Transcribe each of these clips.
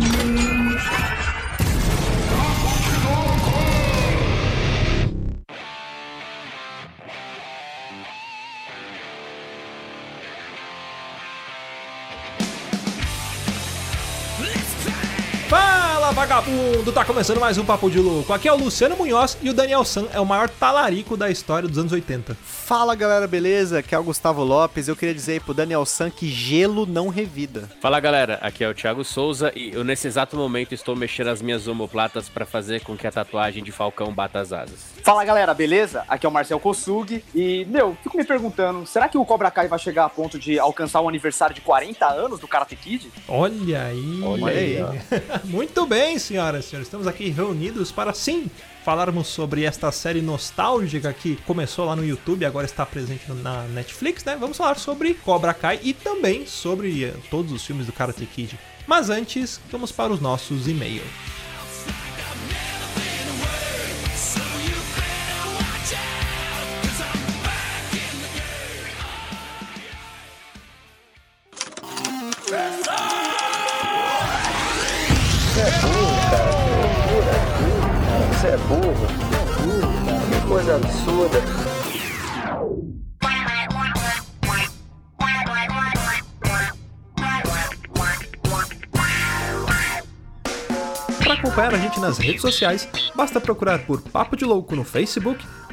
Fala vagabundo, tá começando mais um Papo de Louco. Aqui é o Luciano Munhoz e o Daniel San é o maior talarico da história dos anos 80. Fala galera, beleza? Aqui é o Gustavo Lopes. Eu queria dizer aí pro Daniel San que gelo não revida. Fala galera, aqui é o Thiago Souza e eu nesse exato momento estou mexendo as minhas omoplatas para fazer com que a tatuagem de Falcão bata as asas. Fala galera, beleza? Aqui é o Marcel Kossug e, meu, fico me perguntando, será que o Cobra Kai vai chegar a ponto de alcançar o aniversário de 40 anos do Karate Kid? Olha aí. Olha aí, Muito bem, senhoras e senhores. Estamos aqui reunidos para sim falarmos sobre esta série nostálgica que começou lá no YouTube agora está presente na Netflix, né? Vamos falar sobre Cobra Kai e também sobre eh, todos os filmes do Karate Kid. Mas antes, vamos para os nossos e-mails. Você é burro. Que coisa absurda. Para acompanhar a gente nas redes sociais, basta procurar por Papo de Louco no Facebook,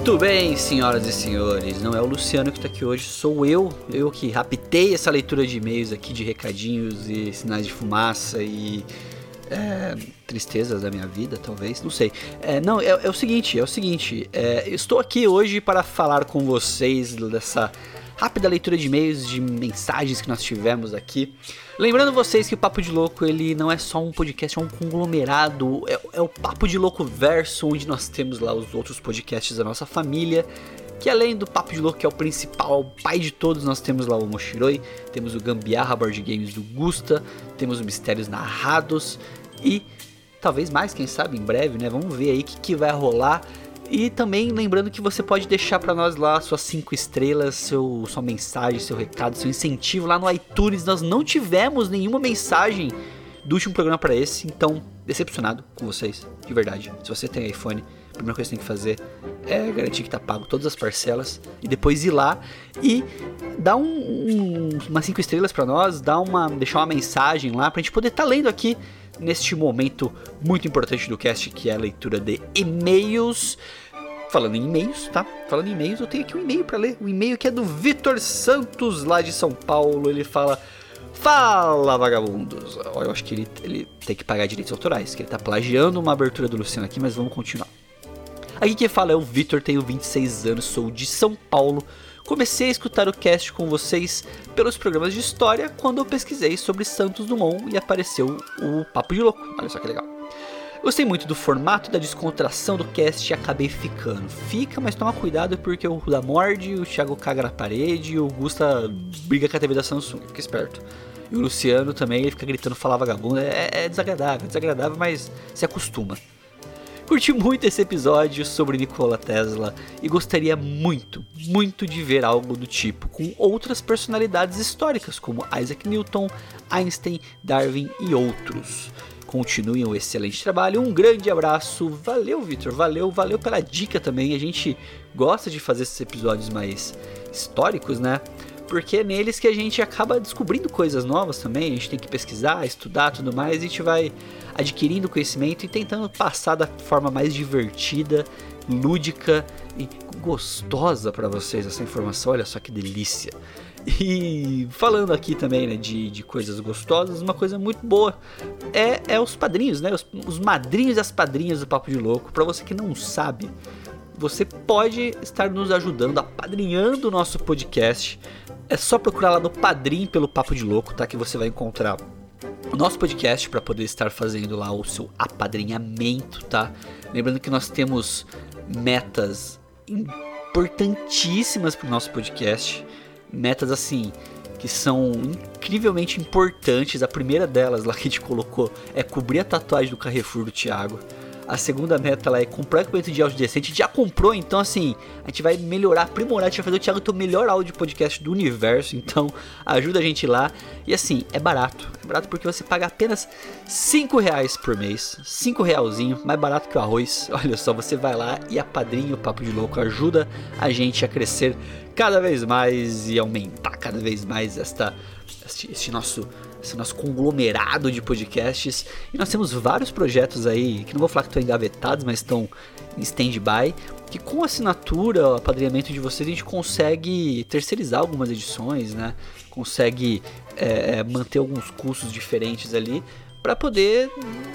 Muito bem, senhoras e senhores, não é o Luciano que está aqui hoje, sou eu, eu que raptei essa leitura de e-mails aqui de recadinhos e sinais de fumaça e é, tristezas da minha vida, talvez, não sei. É, não, é, é o seguinte, é o seguinte, é, estou aqui hoje para falar com vocês dessa rápida leitura de e-mails, de mensagens que nós tivemos aqui. Lembrando vocês que o Papo de Louco ele não é só um podcast, é um conglomerado, é, é o Papo de Louco verso, onde nós temos lá os outros podcasts da nossa família. Que além do Papo de Louco, que é o principal, o pai de todos, nós temos lá o Moshiroi, temos o Gambiarra Board Games do Gusta, temos o Mistérios Narrados e talvez mais, quem sabe, em breve, né? Vamos ver aí o que, que vai rolar. E também lembrando que você pode deixar para nós lá suas cinco estrelas, seu, sua mensagem, seu recado, seu incentivo lá no iTunes. Nós não tivemos nenhuma mensagem do último programa para esse, então decepcionado com vocês, de verdade. Se você tem iPhone, a primeira coisa que você tem que fazer é garantir que tá pago todas as parcelas e depois ir lá e dar um, um, umas cinco estrelas para nós, dar uma, deixar uma mensagem lá pra gente poder estar tá lendo aqui neste momento muito importante do cast, que é a leitura de e-mails. Falando em e-mails, tá? Falando em e-mails, eu tenho aqui um e-mail para ler. O e-mail que é do Vitor Santos, lá de São Paulo. Ele fala: Fala, vagabundos! Eu acho que ele, ele tem que pagar direitos autorais, que ele tá plagiando uma abertura do Luciano aqui, mas vamos continuar. Aqui quem fala é o Vitor, tenho 26 anos, sou de São Paulo. Comecei a escutar o cast com vocês pelos programas de história quando eu pesquisei sobre Santos Dumont e apareceu o Papo de Louco. Olha só que legal. Gostei muito do formato da descontração do cast e acabei ficando. Fica, mas toma cuidado porque o Ruda morde, o Thiago caga na parede e o Gusta briga com a TV da Samsung. Fica esperto. E o Luciano também ele fica gritando falar vagabundo. É, é desagradável, é desagradável, mas se acostuma. Curti muito esse episódio sobre Nikola Tesla e gostaria muito, muito de ver algo do tipo com outras personalidades históricas como Isaac Newton, Einstein, Darwin e outros. continuem o excelente trabalho. Um grande abraço. Valeu, Vitor. Valeu, valeu pela dica também. A gente gosta de fazer esses episódios mais históricos, né? Porque é neles que a gente acaba descobrindo coisas novas também. A gente tem que pesquisar, estudar tudo mais. E a gente vai adquirindo conhecimento e tentando passar da forma mais divertida, lúdica e gostosa para vocês essa informação. Olha só que delícia. E falando aqui também né, de, de coisas gostosas, uma coisa muito boa é, é os padrinhos, né? Os, os madrinhos e as padrinhas do Papo de Louco. Para você que não sabe, você pode estar nos ajudando, apadrinhando o nosso podcast. É só procurar lá no Padrim pelo Papo de Louco, tá? Que você vai encontrar o nosso podcast para poder estar fazendo lá o seu apadrinhamento, tá? Lembrando que nós temos metas importantíssimas para o nosso podcast metas assim que são incrivelmente importantes. A primeira delas lá que a gente colocou é cobrir a tatuagem do Carrefour do Thiago. A segunda meta lá é comprar equipamento de áudio decente. Já comprou, então assim, a gente vai melhorar, aprimorar. A gente vai fazer o Thiago ter o melhor áudio podcast do universo. Então ajuda a gente lá. E assim, é barato. É barato porque você paga apenas 5 reais por mês. 5 realzinho, mais barato que o arroz. Olha só, você vai lá e apadrinha o Papo de Louco. Ajuda a gente a crescer cada vez mais e aumentar cada vez mais esta, este, este nosso esse nosso conglomerado de podcasts. E nós temos vários projetos aí, que não vou falar que estão engavetados, mas estão em stand-by, que com assinatura, o apadrinhamento de vocês, a gente consegue terceirizar algumas edições, né? Consegue é, manter alguns custos diferentes ali para poder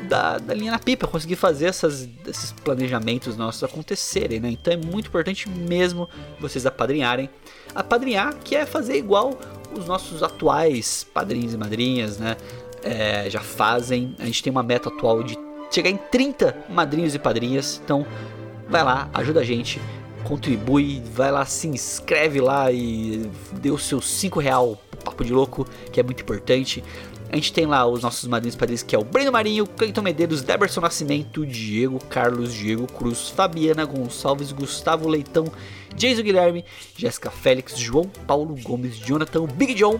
dar, dar linha na pipa, conseguir fazer essas, esses planejamentos nossos acontecerem, né? Então é muito importante mesmo vocês apadrinharem. Apadrinhar, que é fazer igual os nossos atuais padrinhos e madrinhas, né? É, já fazem. A gente tem uma meta atual de chegar em 30 madrinhos e padrinhas. Então, vai lá, ajuda a gente, contribui, vai lá, se inscreve lá e dê o seu 5 real papo de louco, que é muito importante. A gente tem lá os nossos madrinhos padrinhos, que é o Breno Marinho, Cleiton Medeiros, Deberson Nascimento, Diego Carlos, Diego Cruz, Fabiana Gonçalves, Gustavo Leitão, Jason Guilherme, Jéssica Félix, João Paulo Gomes, Jonathan, Big John,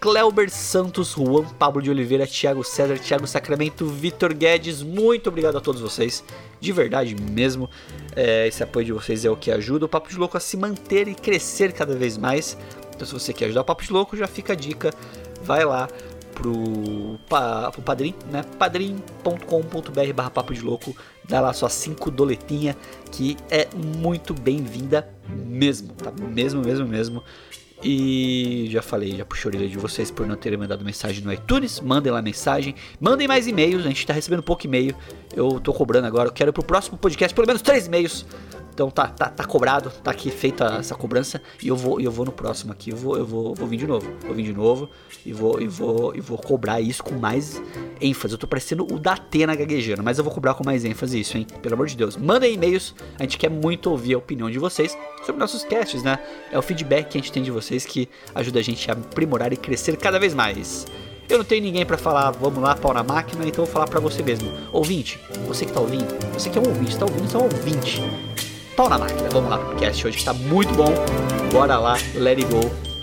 Cleuber Santos, Juan Pablo de Oliveira, Thiago César, Thiago Sacramento, Vitor Guedes, muito obrigado a todos vocês, de verdade mesmo. É, esse apoio de vocês é o que ajuda o Papo de Louco a se manter e crescer cada vez mais. Então, se você quer ajudar o Papo de Louco, já fica a dica, vai lá pro, pa, pro Padrim, né? padrim.com.br barra papo de louco, dá lá sua 5 doletinha, que é muito bem-vinda mesmo, tá? Mesmo, mesmo, mesmo. E já falei, já puxei a orelha de vocês por não terem mandado mensagem no iTunes. Mandem lá mensagem. Mandem mais e-mails. A gente tá recebendo pouco e-mail. Eu tô cobrando agora. Eu quero pro próximo podcast pelo menos três e-mails então tá, tá, tá cobrado, tá aqui feita essa cobrança e eu vou, eu vou no próximo aqui, eu vou, eu vou, vou vir de novo, vou vir de novo e vou, e vou, e vou cobrar isso com mais ênfase. Eu tô parecendo o da Atena gaguejando, mas eu vou cobrar com mais ênfase isso, hein? Pelo amor de Deus. Mandem e-mails, a gente quer muito ouvir a opinião de vocês sobre nossos casts, né? É o feedback que a gente tem de vocês que ajuda a gente a aprimorar e crescer cada vez mais. Eu não tenho ninguém para falar, vamos lá, pau na máquina, então eu vou falar para você mesmo. Ouvinte, você que tá ouvindo, você que é um ouvinte, tá ouvindo, você é um ouvinte pau na máquina. Vamos lá pro cast hoje que tá muito bom. Bora lá, let it go.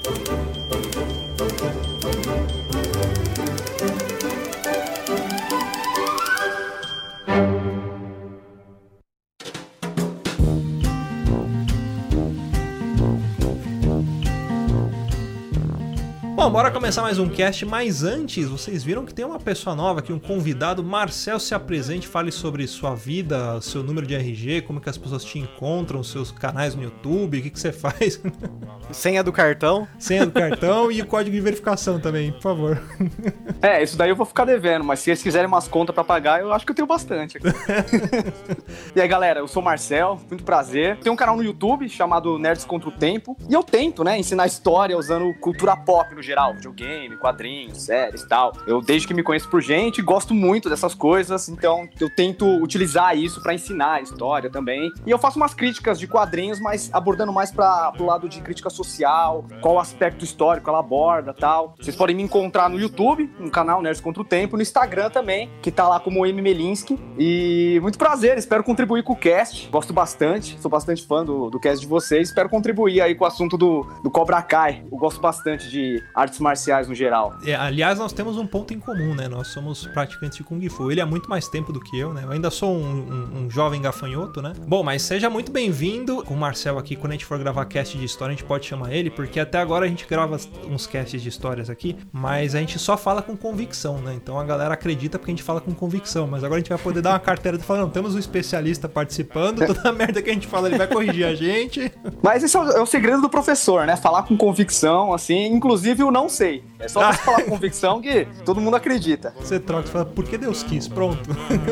Começar mais um cast, mas antes, vocês viram que tem uma pessoa nova aqui, um convidado. Marcel, se apresente, fale sobre sua vida, seu número de RG, como que as pessoas te encontram, seus canais no YouTube, o que, que você faz. Senha do cartão. Senha do cartão e o código de verificação também, por favor. É, isso daí eu vou ficar devendo, mas se eles quiserem umas contas para pagar, eu acho que eu tenho bastante. e aí, galera, eu sou Marcel, muito prazer. Tenho um canal no YouTube chamado Nerds Contra o Tempo, e eu tento, né, ensinar história usando cultura pop no geral, videogame, quadrinhos, séries e tal. Eu, desde que me conheço por gente, gosto muito dessas coisas, então eu tento utilizar isso para ensinar a história também. E eu faço umas críticas de quadrinhos, mas abordando mais para pro lado de crítica social, qual aspecto histórico ela aborda tal. Vocês podem me encontrar no YouTube, no canal Nerds Contra o Tempo, no Instagram também, que tá lá como M. Melinsky. E muito prazer, espero contribuir com o cast. Gosto bastante, sou bastante fã do, do cast de vocês. Espero contribuir aí com o assunto do, do Cobra Kai. Eu gosto bastante de artes marciais no geral. É, aliás, nós temos um ponto em comum, né? Nós somos praticantes de Kung Fu. Ele há muito mais tempo do que eu, né? Eu ainda sou um, um- um jovem gafanhoto, né? Bom, mas seja muito bem-vindo. Com o Marcel aqui, quando a gente for gravar cast de história, a gente pode chamar ele, porque até agora a gente grava uns casts de histórias aqui, mas a gente só fala com convicção, né? Então a galera acredita porque a gente fala com convicção. Mas agora a gente vai poder dar uma carteira de falar, não, temos um especialista participando, toda a merda que a gente fala, ele vai corrigir a gente. Mas esse é o, é o segredo do professor, né? Falar com convicção, assim, inclusive o não sei. É só você falar convicção que todo mundo acredita. Você troca e fala, porque Deus quis, pronto.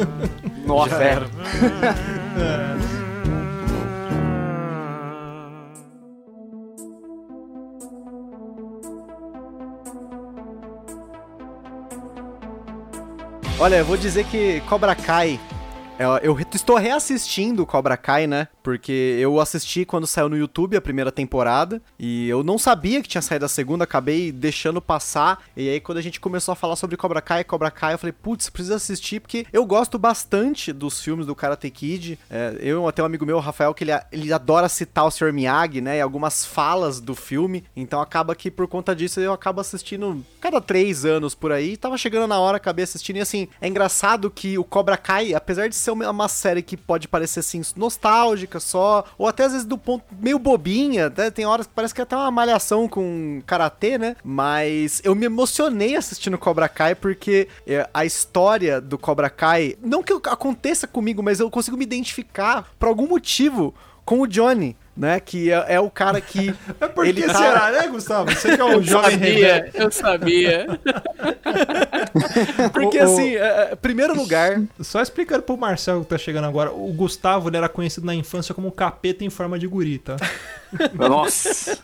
Nossa, é. Olha, eu vou dizer que Cobra Kai. Eu, eu estou reassistindo Cobra Kai, né? Porque eu assisti quando saiu no YouTube a primeira temporada. E eu não sabia que tinha saído a segunda, acabei deixando passar. E aí, quando a gente começou a falar sobre Cobra Kai Cobra Kai, eu falei, putz, precisa assistir, porque eu gosto bastante dos filmes do Karate Kid. É, eu até um amigo meu, o Rafael, que ele, ele adora citar o Sr. Miyagi, né? E algumas falas do filme. Então acaba que por conta disso eu acabo assistindo cada três anos por aí. Tava chegando na hora, acabei assistindo. E assim, é engraçado que o Cobra Kai, apesar de ser uma série que pode parecer assim, nostálgica só, ou até às vezes do ponto meio bobinha, né? Tem horas que parece que é até uma malhação com karatê, né? Mas eu me emocionei assistindo Cobra Kai porque é, a história do Cobra Kai, não que aconteça comigo, mas eu consigo me identificar por algum motivo com o Johnny. Né, que é, é o cara que. É porque ele tá- será, né, Gustavo? Você que é um jovem rebelde. Sabia, eu sabia. Porque O- o- assim, é, é, primeiro lugar, Só explicando pro Marcel que tá chegando agora, o Gustavo ele era conhecido na infância como capeta em forma de guri, tá? Nossa.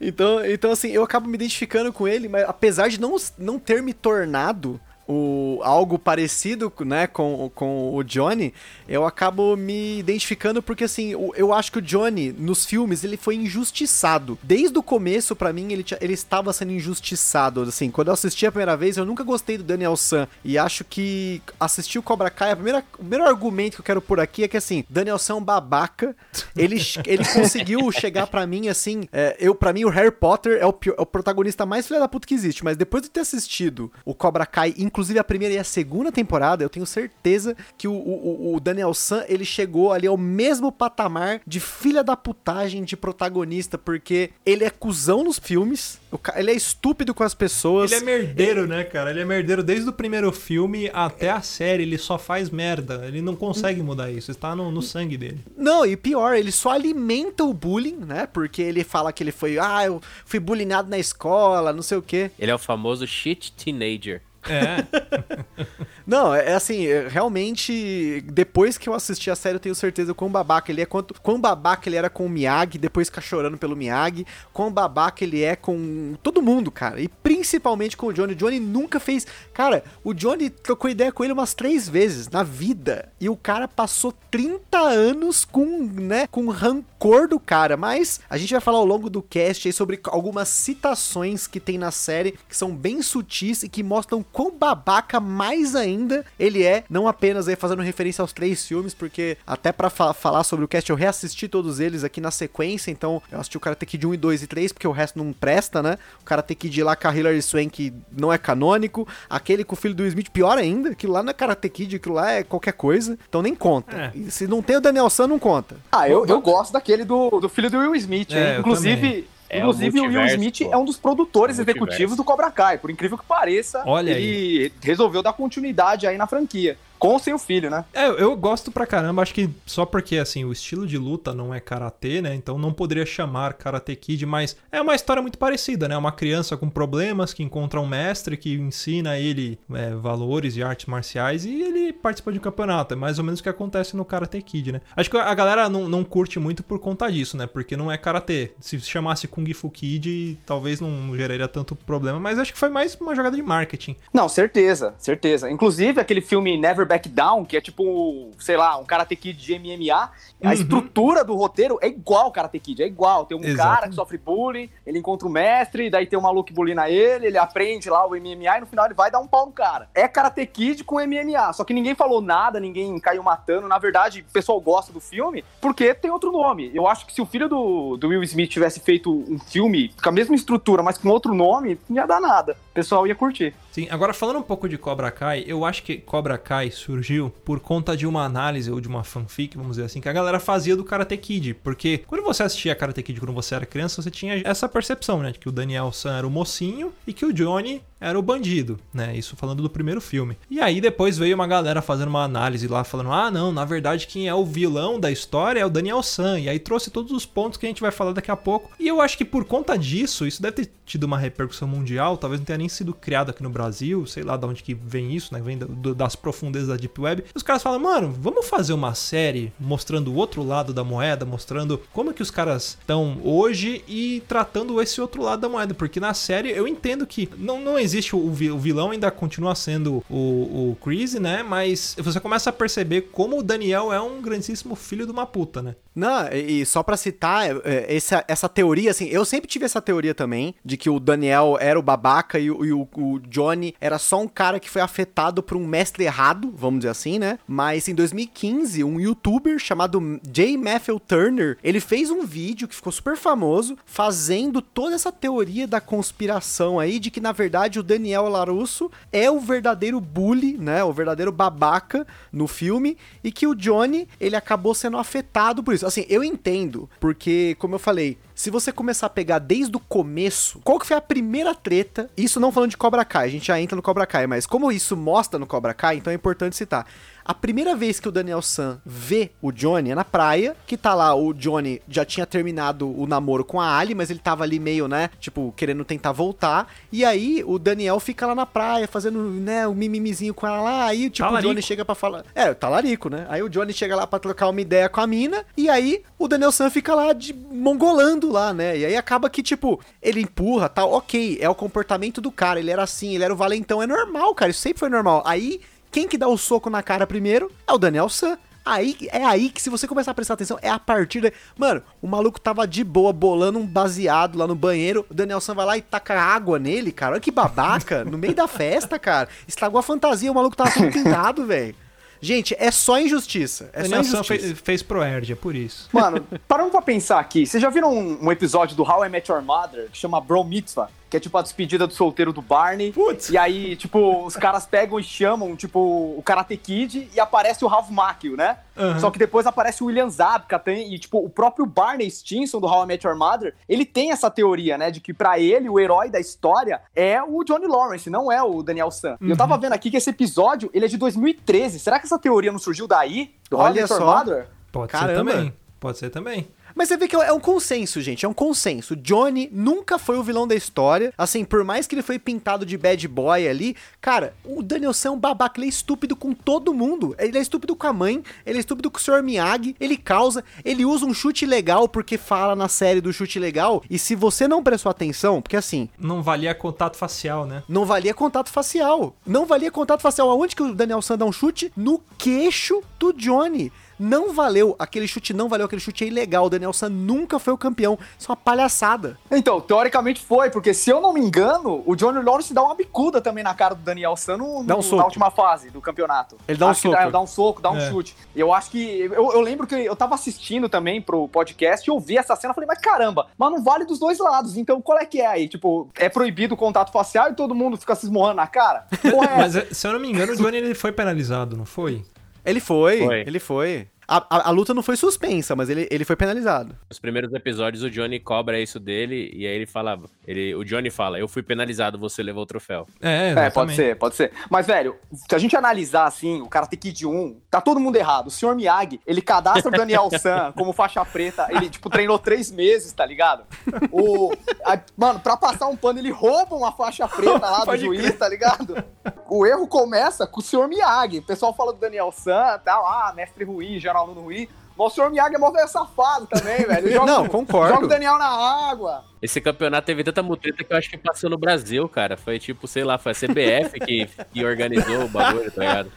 Então, então, assim, eu acabo me identificando com ele, mas apesar de não, não ter me tornado o, algo parecido né, com, com o Johnny, eu acabo me identificando porque, assim, o- eu acho que o Johnny, nos filmes, ele foi injustiçado. Desde o começo, pra mim, ele, ele estava sendo injustiçado. Assim, quando eu assisti a primeira vez, eu nunca gostei do Daniel San. E acho que assistir o Cobra Kai, a primeira, o primeiro argumento que eu quero por aqui é que, assim, Daniel San é um babaca. Ele, ele conseguiu chegar pra mim, assim, é, eu para mim o Harry Potter é o, é o protagonista mais filha da puta que existe, mas depois de ter assistido o Cobra Kai, a primeira e a segunda temporada, eu tenho certeza que o, o, o Daniel San, ele chegou ali ao mesmo patamar de filha da putagem de protagonista, porque ele é cuzão nos filmes, ele é estúpido com as pessoas. Ele é merdeiro, né, cara? Ele é merdeiro desde o primeiro filme até a série, ele só faz merda. Ele não consegue mudar isso, está no, no sangue dele. Não, e pior, ele só alimenta o bullying, né? Porque ele fala que ele foi, ah, eu fui bullyingado na escola, não sei o quê. Ele é o famoso shit teenager. Yeah. Não, é é assim, é, realmente, depois que eu assisti a série, eu tenho certeza quão babaca ele é, quanto, quão babaca ele era com o Miyagi, depois ficar chorando pelo Miyagi, quão babaca ele é com todo mundo, cara, e principalmente com o Johnny. O Johnny nunca fez. Cara, o Johnny trocou ideia com ele umas três vezes na vida, e o cara passou 30 anos com, né, com rancor do cara, mas a gente vai falar ao longo do cast aí sobre algumas citações que tem na série que são bem sutis e que mostram quão babaca mais ainda ele é, não apenas aí fazendo referência aos três filmes, porque até pra fa- falar sobre o cast eu reassisti todos eles aqui na sequência, então eu assisti o Karate Kid 1 e 2 e 3, porque o resto não presta, né? O Karate Kid lá com a Hilary Swank não é canônico, aquele com o filho do Will Smith, pior ainda, aquilo lá não é Karate Kid, aquilo lá é qualquer coisa, então nem conta. É. E se não tem o Daniel San, não conta. Ah, eu, eu gosto daquele do, do filho do Will Smith, hein? É, eu Inclusive. É, Inclusive, o o Will Smith pô. é um dos produtores multiverso. executivos do Cobra Kai. Por incrível que pareça, Olha ele resolveu dar continuidade aí na franquia. Com ou sem o filho, né? É, eu gosto pra caramba, acho que só porque, assim, o estilo de luta não é karatê, né? Então não poderia chamar Karate Kid, mas é uma história muito parecida, né? Uma criança com problemas que encontra um mestre que ensina ele é, valores e artes marciais e ele participa de um campeonato. É mais ou menos o que acontece no Karate Kid, né? Acho que a galera não, não curte muito por conta disso, né? Porque não é karatê. Se chamasse Kung Fu Kid, talvez não geraria tanto problema, mas acho que foi mais uma jogada de marketing. Não, certeza, certeza. Inclusive, aquele filme Never Back Down, que é tipo, sei lá, um Karate Kid de MMA, a estrutura do roteiro é igual Karate Kid, é igual. Tem um cara que sofre bullying, ele encontra o mestre, daí tem um maluco que bulina ele, ele aprende lá o MMA e no final ele vai dar um pau no cara. É Karate Kid com MMA, só que ninguém falou nada, ninguém caiu matando. Na verdade, o pessoal gosta do filme porque tem outro nome. Eu acho que se o filho do, do Will Smith tivesse feito um filme com a mesma estrutura, mas com outro nome, não ia dar nada. O pessoal ia curtir. Sim, agora falando um pouco de Cobra Kai, eu acho que Cobra Kai surgiu por conta de uma análise ou de uma fanfic, vamos dizer assim, que a galera fazia do Karate Kid. Porque quando você assistia Karate Kid quando você era criança, você tinha essa percepção, né? De que o Daniel San era o mocinho e que o Johnny era o bandido, né? Isso falando do primeiro filme. E aí depois veio uma galera fazendo uma análise lá, falando: ah, não, na verdade quem é o vilão da história é o Daniel San. E aí trouxe todos os pontos que a gente vai falar daqui a pouco. E eu acho que por conta disso, isso deve ter tido uma repercussão mundial, talvez não tenha nem sido criado aqui no Brasil, sei lá de onde que vem isso, né? Vem do- das profundezas da Deep Web. Os caras falam, mano, vamos fazer uma série mostrando o outro lado da moeda, mostrando como que os caras estão hoje e tratando esse outro lado da moeda. Porque na série eu entendo que não, não existe o, o vilão, ainda continua sendo o, o Chris, né? Mas você começa a perceber como o Daniel é um grandíssimo filho de uma puta, né? Não, e só pra citar, é, é, essa, essa teoria, assim, eu sempre tive essa teoria também, de que o Daniel era o babaca e, o- e o, o Johnny era só um cara que foi afetado por um mestre errado, vamos dizer assim, né? Mas em 2015, um youtuber chamado J. Matthew Turner, ele fez um vídeo que ficou super famoso, fazendo toda essa teoria da conspiração aí, de que na verdade o Daniel Larusso é o verdadeiro bully, né? O verdadeiro babaca no filme, e que o Johnny, ele acabou sendo afetado por isso. Assim, eu entendo, porque, como eu falei, se você começar a pegar desde o começo, qual que foi a primeira treta? Isso não falando de Cobra Kai, a gente já entra no Cobra Kai, mas como isso mostra no Cobra Kai, então é importante citar. A primeira vez que o Daniel San vê o Johnny é na praia, que tá lá, o Johnny já tinha terminado o namoro com a Ali, mas ele tava ali meio, né, tipo, querendo tentar voltar. E aí o Daniel fica lá na praia, fazendo, né, o mimimizinho com ela lá. Aí, tipo, Talarico. o Johnny chega pra falar. É, o talarico, né? Aí o Johnny chega lá pra trocar uma ideia com a mina, e aí o Daniel San fica lá de mongolando lá, né? E aí acaba que, tipo, ele empurra, tal, ok, é o comportamento do cara, ele era assim, ele era o valentão, é normal, cara, isso sempre foi normal. Aí, quem que dá o soco na cara primeiro é o Daniel San. Aí, é aí que se você começar a prestar atenção, é a partir daí. Mano, o maluco tava de boa, bolando um baseado lá no banheiro. O Daniel San vai lá e taca água nele, cara. Olha que babaca. no meio da festa, cara. Estragou a fantasia, o maluco tava todo pintado, velho. Gente, é só injustiça. É Daniel só San injustiça. fez, fez Proerd, é por isso. Mano, parando pra pensar aqui, vocês já viram um, um episódio do How I Met Your Mother que chama Bro Mitzvah? Que é tipo a despedida do solteiro do Barney. Putz. E aí, tipo, os caras pegam e chamam, tipo, o Karate Kid e aparece o Ralph Macchio, né? Aham. Só que depois aparece o William Zabka tem, e, tipo, o próprio Barney Stinson do How I Met Your Mother, ele tem essa teoria, né? De que pra ele, o herói da história é o Johnny Lawrence, não é o Daniel San. E eu tava vendo aqui que esse episódio, ele é de 2013. Será que essa teoria não surgiu daí? Do How I Olha Met Your só. Mother? Pode ser Caramba. também. Pode ser também. Mas você vê que é um consenso, gente. É um consenso. Johnny nunca foi o vilão da história. Assim, por mais que ele foi pintado de bad boy ali, cara, o Daniel San é um babaca. Ele é estúpido com todo mundo. Ele é estúpido com a mãe, ele é estúpido com o Sr. Miyagi, ele causa, ele usa um chute legal porque fala na série do chute legal. E se você não prestou atenção, porque assim, Não valia contato facial, né? não valia contato facial. Não valia contato facial. Aonde que o Daniel San dá um chute? No queixo do Johnny. Não valeu. Aquele chute não valeu. Aquele chute é ilegal. O Daniel San nunca foi o campeão. Isso é uma palhaçada. Então, teoricamente foi, porque se eu não me engano, o Johnny Lawrence dá uma bicuda também na cara do Daniel San no, um no- soco. na última fase do campeonato. Ele dá um Acho que soco. Dá, dá um soco, dá um É. chute. E eu acho que. Eu, eu lembro que eu tava assistindo também pro podcast e eu vi essa cena e falei, mas caramba, mas não vale dos dois lados. Então qual é que é aí? Tipo, é proibido o contato facial e todo mundo fica se esmorrando na cara? Porra, é Mas se eu não me engano, o Johnny ele foi penalizado, não foi? Ele foi. Foi. Ele foi. A, a- a luta não foi suspensa, mas ele, ele foi penalizado. Nos primeiros episódios, o Johnny cobra isso dele e aí ele fala. Ele, o Johnny fala: Eu fui penalizado, você levou o troféu. É, É, pode ser, pode ser. Mas, velho, se a gente analisar assim, o Karate Kid 1, tá todo mundo errado. O Sr. Miyagi, ele cadastra o Daniel San como faixa preta, ele, tipo, treinou três meses, tá ligado? O, a- mano, pra passar um pano, ele rouba uma faixa preta lá do Pode juiz, tá ligado? O erro começa com o Sr. Miyagi. O pessoal fala do Daniel San, tal, ah, mestre ruim, geral aluno ruim. Mas o Sr. Miyagi é mó velho safado também, velho. Joga, Não, concordo. Joga o Daniel na água. Esse campeonato teve tanta mutreta que eu acho que passou no Brasil, cara. Foi tipo, sei lá, foi a CBF que, que organizou o bagulho, tá ligado?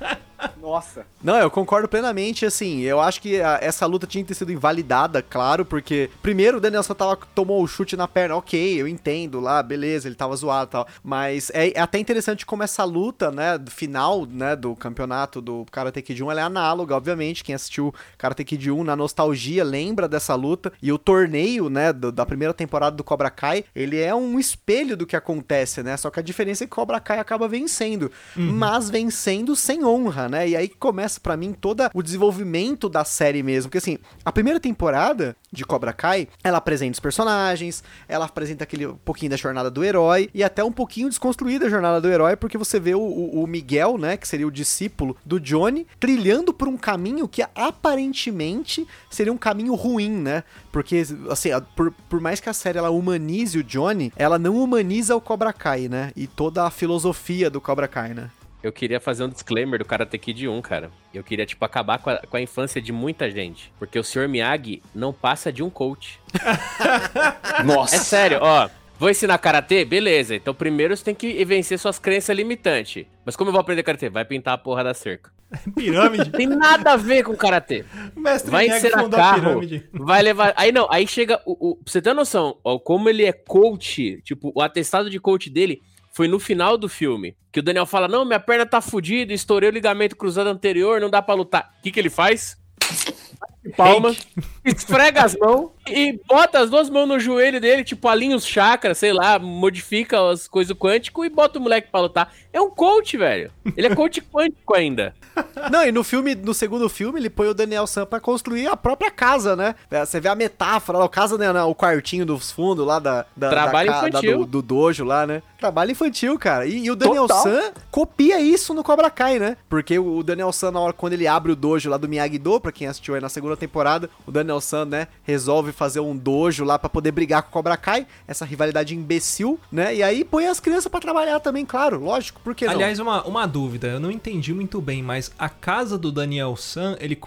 Nossa. Não, eu concordo plenamente, assim, eu acho que a- essa luta tinha que ter sido invalidada, claro, porque primeiro o Danielson tava, tomou o chute na perna, ok, eu entendo lá, beleza, ele tava zoado e tal, mas é, é até interessante como essa luta, né, do final, né, do campeonato do Karate Kid 1, ela é análoga, obviamente, quem assistiu Karate Kid 1 na nostalgia lembra dessa luta, e o torneio, né, do- da primeira temporada do Cobra Kai, ele é um espelho do que acontece, né, só que a diferença é que Cobra Kai acaba vencendo, mas vencendo sem honra, né, e aí começa pra mim todo o desenvolvimento da série mesmo, porque assim, a primeira temporada de Cobra Kai, ela apresenta os personagens, ela apresenta aquele pouquinho da jornada do herói, e até um pouquinho desconstruída a jornada do herói, porque você vê o, o- Miguel, né, que seria o discípulo do Johnny, trilhando por um caminho que aparentemente seria um caminho ruim, né, porque, assim, por, por mais que a série ela humanize o Johnny, ela não humaniza o Cobra Kai, né, e toda a filosofia do Cobra Kai, né. Eu queria fazer um disclaimer do Karate Kid 1, cara. Eu queria, tipo, acabar com a, com a infância de muita gente. Porque o Sr. Miyagi não passa de um coach. Nossa. É sério, ó. Vou ensinar karatê? Beleza. Então primeiro você tem que vencer suas crenças limitantes. Mas como eu vou aprender karatê? Vai pintar a porra da cerca. Pirâmide. Tem nada a ver com karatê. Mestre Vai ensinar carro. pirâmide. Vai levar. Aí não, aí chega. O, o- pra você ter noção, ó, como ele é coach, tipo, o atestado de coach dele foi no final do filme. Que o Daniel fala: Não, minha perna tá fudida, estourei o ligamento cruzado anterior, não dá pra lutar. O que, que ele faz? Palma, esfrega as mãos e bota as duas mãos no joelho dele, tipo, alinha os chakras, sei lá, modifica as coisas quântico e bota o moleque pra lutar. É um coach, velho. Ele é coach quântico ainda. Não, e no filme, no segundo filme, ele põe o Daniel San pra construir a própria casa, né? É, Você vê a metáfora lá, o casa, né, o quartinho dos fundos lá da, da, Trabalho da ca- da- infantil. do, do dojo lá, né? Trabalho infantil, cara. E, e o Daniel Total. San copia isso no Cobra Kai, né? Porque o, Daniel San, na hora quando ele abre o dojo lá do Miyagi-Do, pra quem assistiu aí na segunda temporada, o Daniel San, né, resolve fazer um dojo lá pra poder brigar com o Cobra Kai, essa rivalidade imbecil, né? E aí põe as crianças pra trabalhar também, claro, lógico, por que não? Aliás, uma, uma dúvida, eu não entendi muito bem, mas a casa do Daniel San, ele,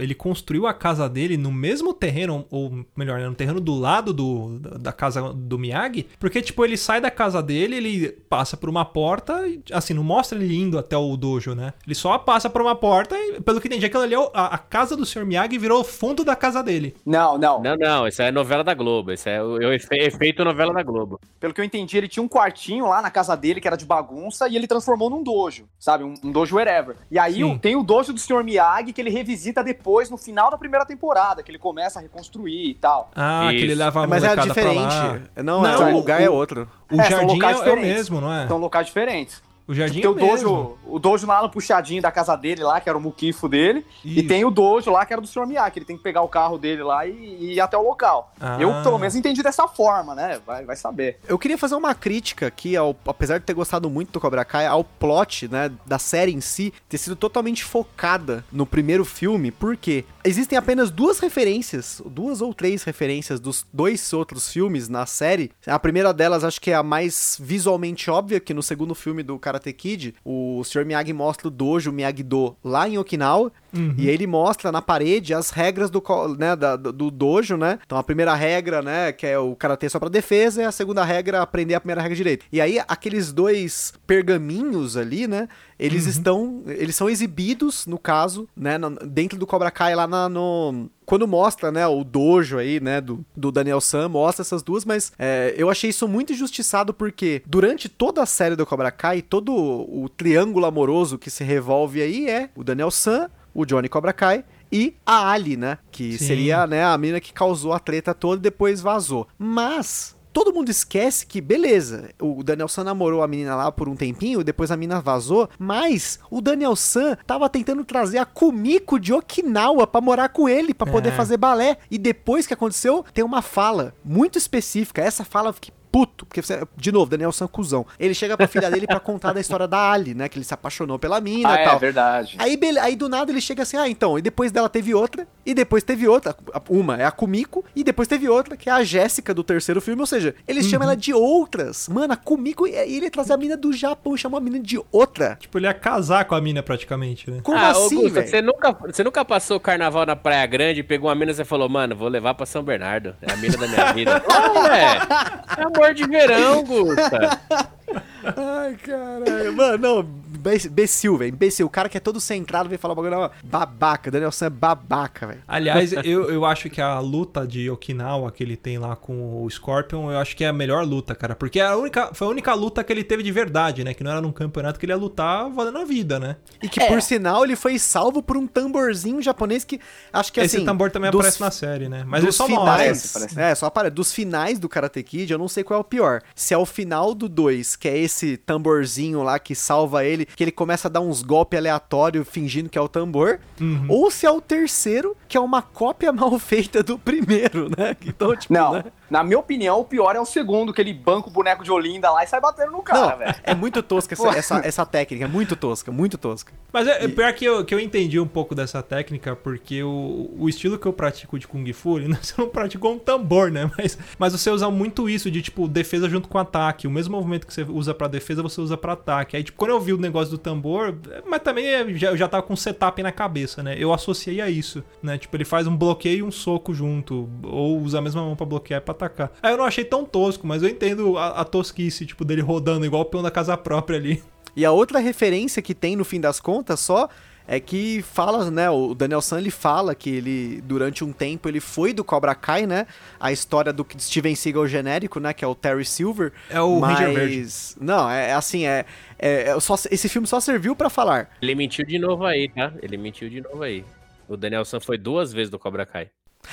ele construiu a casa dele no mesmo terreno, ou melhor, né, no terreno do lado do, da casa do Miyagi, porque, tipo, ele sai da casa dele, ele passa por uma porta, e, assim, não mostra ele indo até o dojo, né? Ele só passa por uma porta e, pelo que entendi, aquilo ali é a, a casa do Sr. Miyagi virou o fundo da casa dele. Não, não, Não, não, isso é novela da Globo. Isso é o, é o efe- efeito novela da Globo. Pelo que eu entendi, ele tinha um quartinho lá na casa dele que era de bagunça e ele transformou num dojo, sabe? Um, um dojo wherever. E aí o- tem o dojo do Sr. Miyagi que ele revisita depois no final da primeira temporada, que ele começa a reconstruir e tal. Ah, que ele Isso. leva a Mas é molecada pra lá. diferente. Não, Não, é, o lugar é o- outro. O É, jardim é, é o mesmo, não é? São locais diferentes. O jardim Tem é o o mesmo. dojo, o dojo lá no puxadinho da casa dele lá, que era o muquifo dele. E Isso. tem o dojo lá, que era do Sr. Miyagi, que ele tem que pegar o carro dele lá e, e ir até o local. Ah. Eu, pelo menos, entendi dessa forma, né? Vai, vai saber. Eu queria fazer uma crítica aqui, ao, apesar de ter gostado muito do Cobra Kai, ao plot, né, da série em si, ter sido totalmente focada no primeiro filme, porque existem apenas duas referências, duas ou três referências dos dois outros filmes na série. A primeira delas, acho que é a mais visualmente óbvia, que no segundo filme do Karate Kid, o Sr. Miyagi mostra o dojo Miyagi-Do lá em Okinawa, e ele mostra na parede as regras do, né, da- do, do dojo, né? Então a primeira regra, né, que é o karatê só pra defesa, e a segunda regra é aprender a primeira regra direito. E aí aqueles dois pergaminhos ali, né, eles estão, eles são exibidos, no caso, né, dentro do Cobra Kai lá na- no quando mostra, né, o dojo aí, né, do, do Daniel San, mostra essas duas, mas é, eu achei isso muito injustiçado porque durante toda a série do Cobra Kai, todo o, triângulo amoroso que se revolve aí é o Daniel San, o Johnny Cobra Kai e a Ali, né, que Sim. seria, né, a menina que causou a treta toda e depois vazou. Mas todo mundo esquece que, beleza, o Daniel San namorou a menina lá por um tempinho, depois a menina vazou, mas o Daniel San tava tentando trazer a Kumiko de Okinawa pra morar com ele, pra poder É. fazer balé. E depois que aconteceu, tem uma fala muito específica. Essa fala eu fiquei puto, porque você, de novo, Daniel San cuzão. Ele chega pra filha dele pra contar da história da Ali, né, que ele se apaixonou pela mina Ah, e é tal. verdade. Aí, bele- aí do nada ele chega assim, ah, então, e depois dela teve outra, e depois teve outra, uma é a Kumiko, e depois teve outra, que é a Jéssica do terceiro filme, ou seja, eles chamam ela de outras. Mano, a Kumiko, e ele traz a mina do Japão e chamou a mina de outra. Tipo, ele ia casar com a mina praticamente, né? Como ah, assim, Augusto, você nunca, você nunca passou carnaval na Praia Grande, pegou uma mina e você falou, mano, vou levar pra São Bernardo. É a mina da minha vida. é, é amor de verão, Gusta. Ai, caralho. Mano, não, Be- Imbecil, velho. Imbecil. O cara que é todo centrado vem falar o bagulho. Não, babaca. Daniel San é babaca, velho. Aliás, eu, eu acho que a luta de Okinawa que ele tem lá com o Scorpion, eu acho que é a melhor luta, cara. Porque é a única, foi a única luta que ele teve de verdade, né? Que não era num campeonato que ele ia lutar valendo a vida, né? E que, por sinal, ele foi salvo por um tamborzinho japonês que acho que Esse assim. também também dos- aparece na série, né? Mas ele dos só finais, mostra. É, só aparece. Dos finais do Karate Kid, eu não sei qual é o pior. Se é o final do 2, que é esse tamborzinho lá que salva ele, que ele começa a dar uns golpes aleatórios fingindo que é o tambor, Uhum. ou se é o terceiro, que é uma cópia mal feita do primeiro, né? Então, tipo, Não, né? Na minha opinião, o pior é o segundo, que ele banca o boneco de Olinda lá e sai batendo no cara, Não, velho. é muito tosca essa, essa, essa técnica, é muito tosca, muito tosca. Mas é, é pior que eu, que eu entendi um pouco dessa técnica, porque o, o estilo que eu pratico de Kung Fu, ele não- você não praticou um tambor, né? Mas, mas você usa muito isso de, tipo, defesa junto com ataque. O mesmo movimento que você usa pra defesa, você usa pra ataque. Aí, tipo, quando eu vi o negócio do tambor, é, mas também é, já, eu já tava com um setup na cabeça, né? Eu associei a isso, né? Tipo, ele faz um bloqueio e um soco junto, ou usa a mesma mão pra bloquear e pra atacar. Aí eu não achei tão tosco, mas eu entendo a, a tosquice, tipo, dele rodando igual o peão da casa própria ali. E a outra referência que tem no fim das contas só é que fala, né, o Daniel San ele fala que ele durante um tempo ele foi do Cobra Kai, né? A história do Steven Seagal genérico, né, que é o Terry Silver. É o mas Ranger Verde. não, é é assim, é, é, é só, esse filme só serviu pra falar. Ele mentiu de novo aí, tá? Ele mentiu de novo aí. O Daniel San foi duas vezes do Cobra Kai.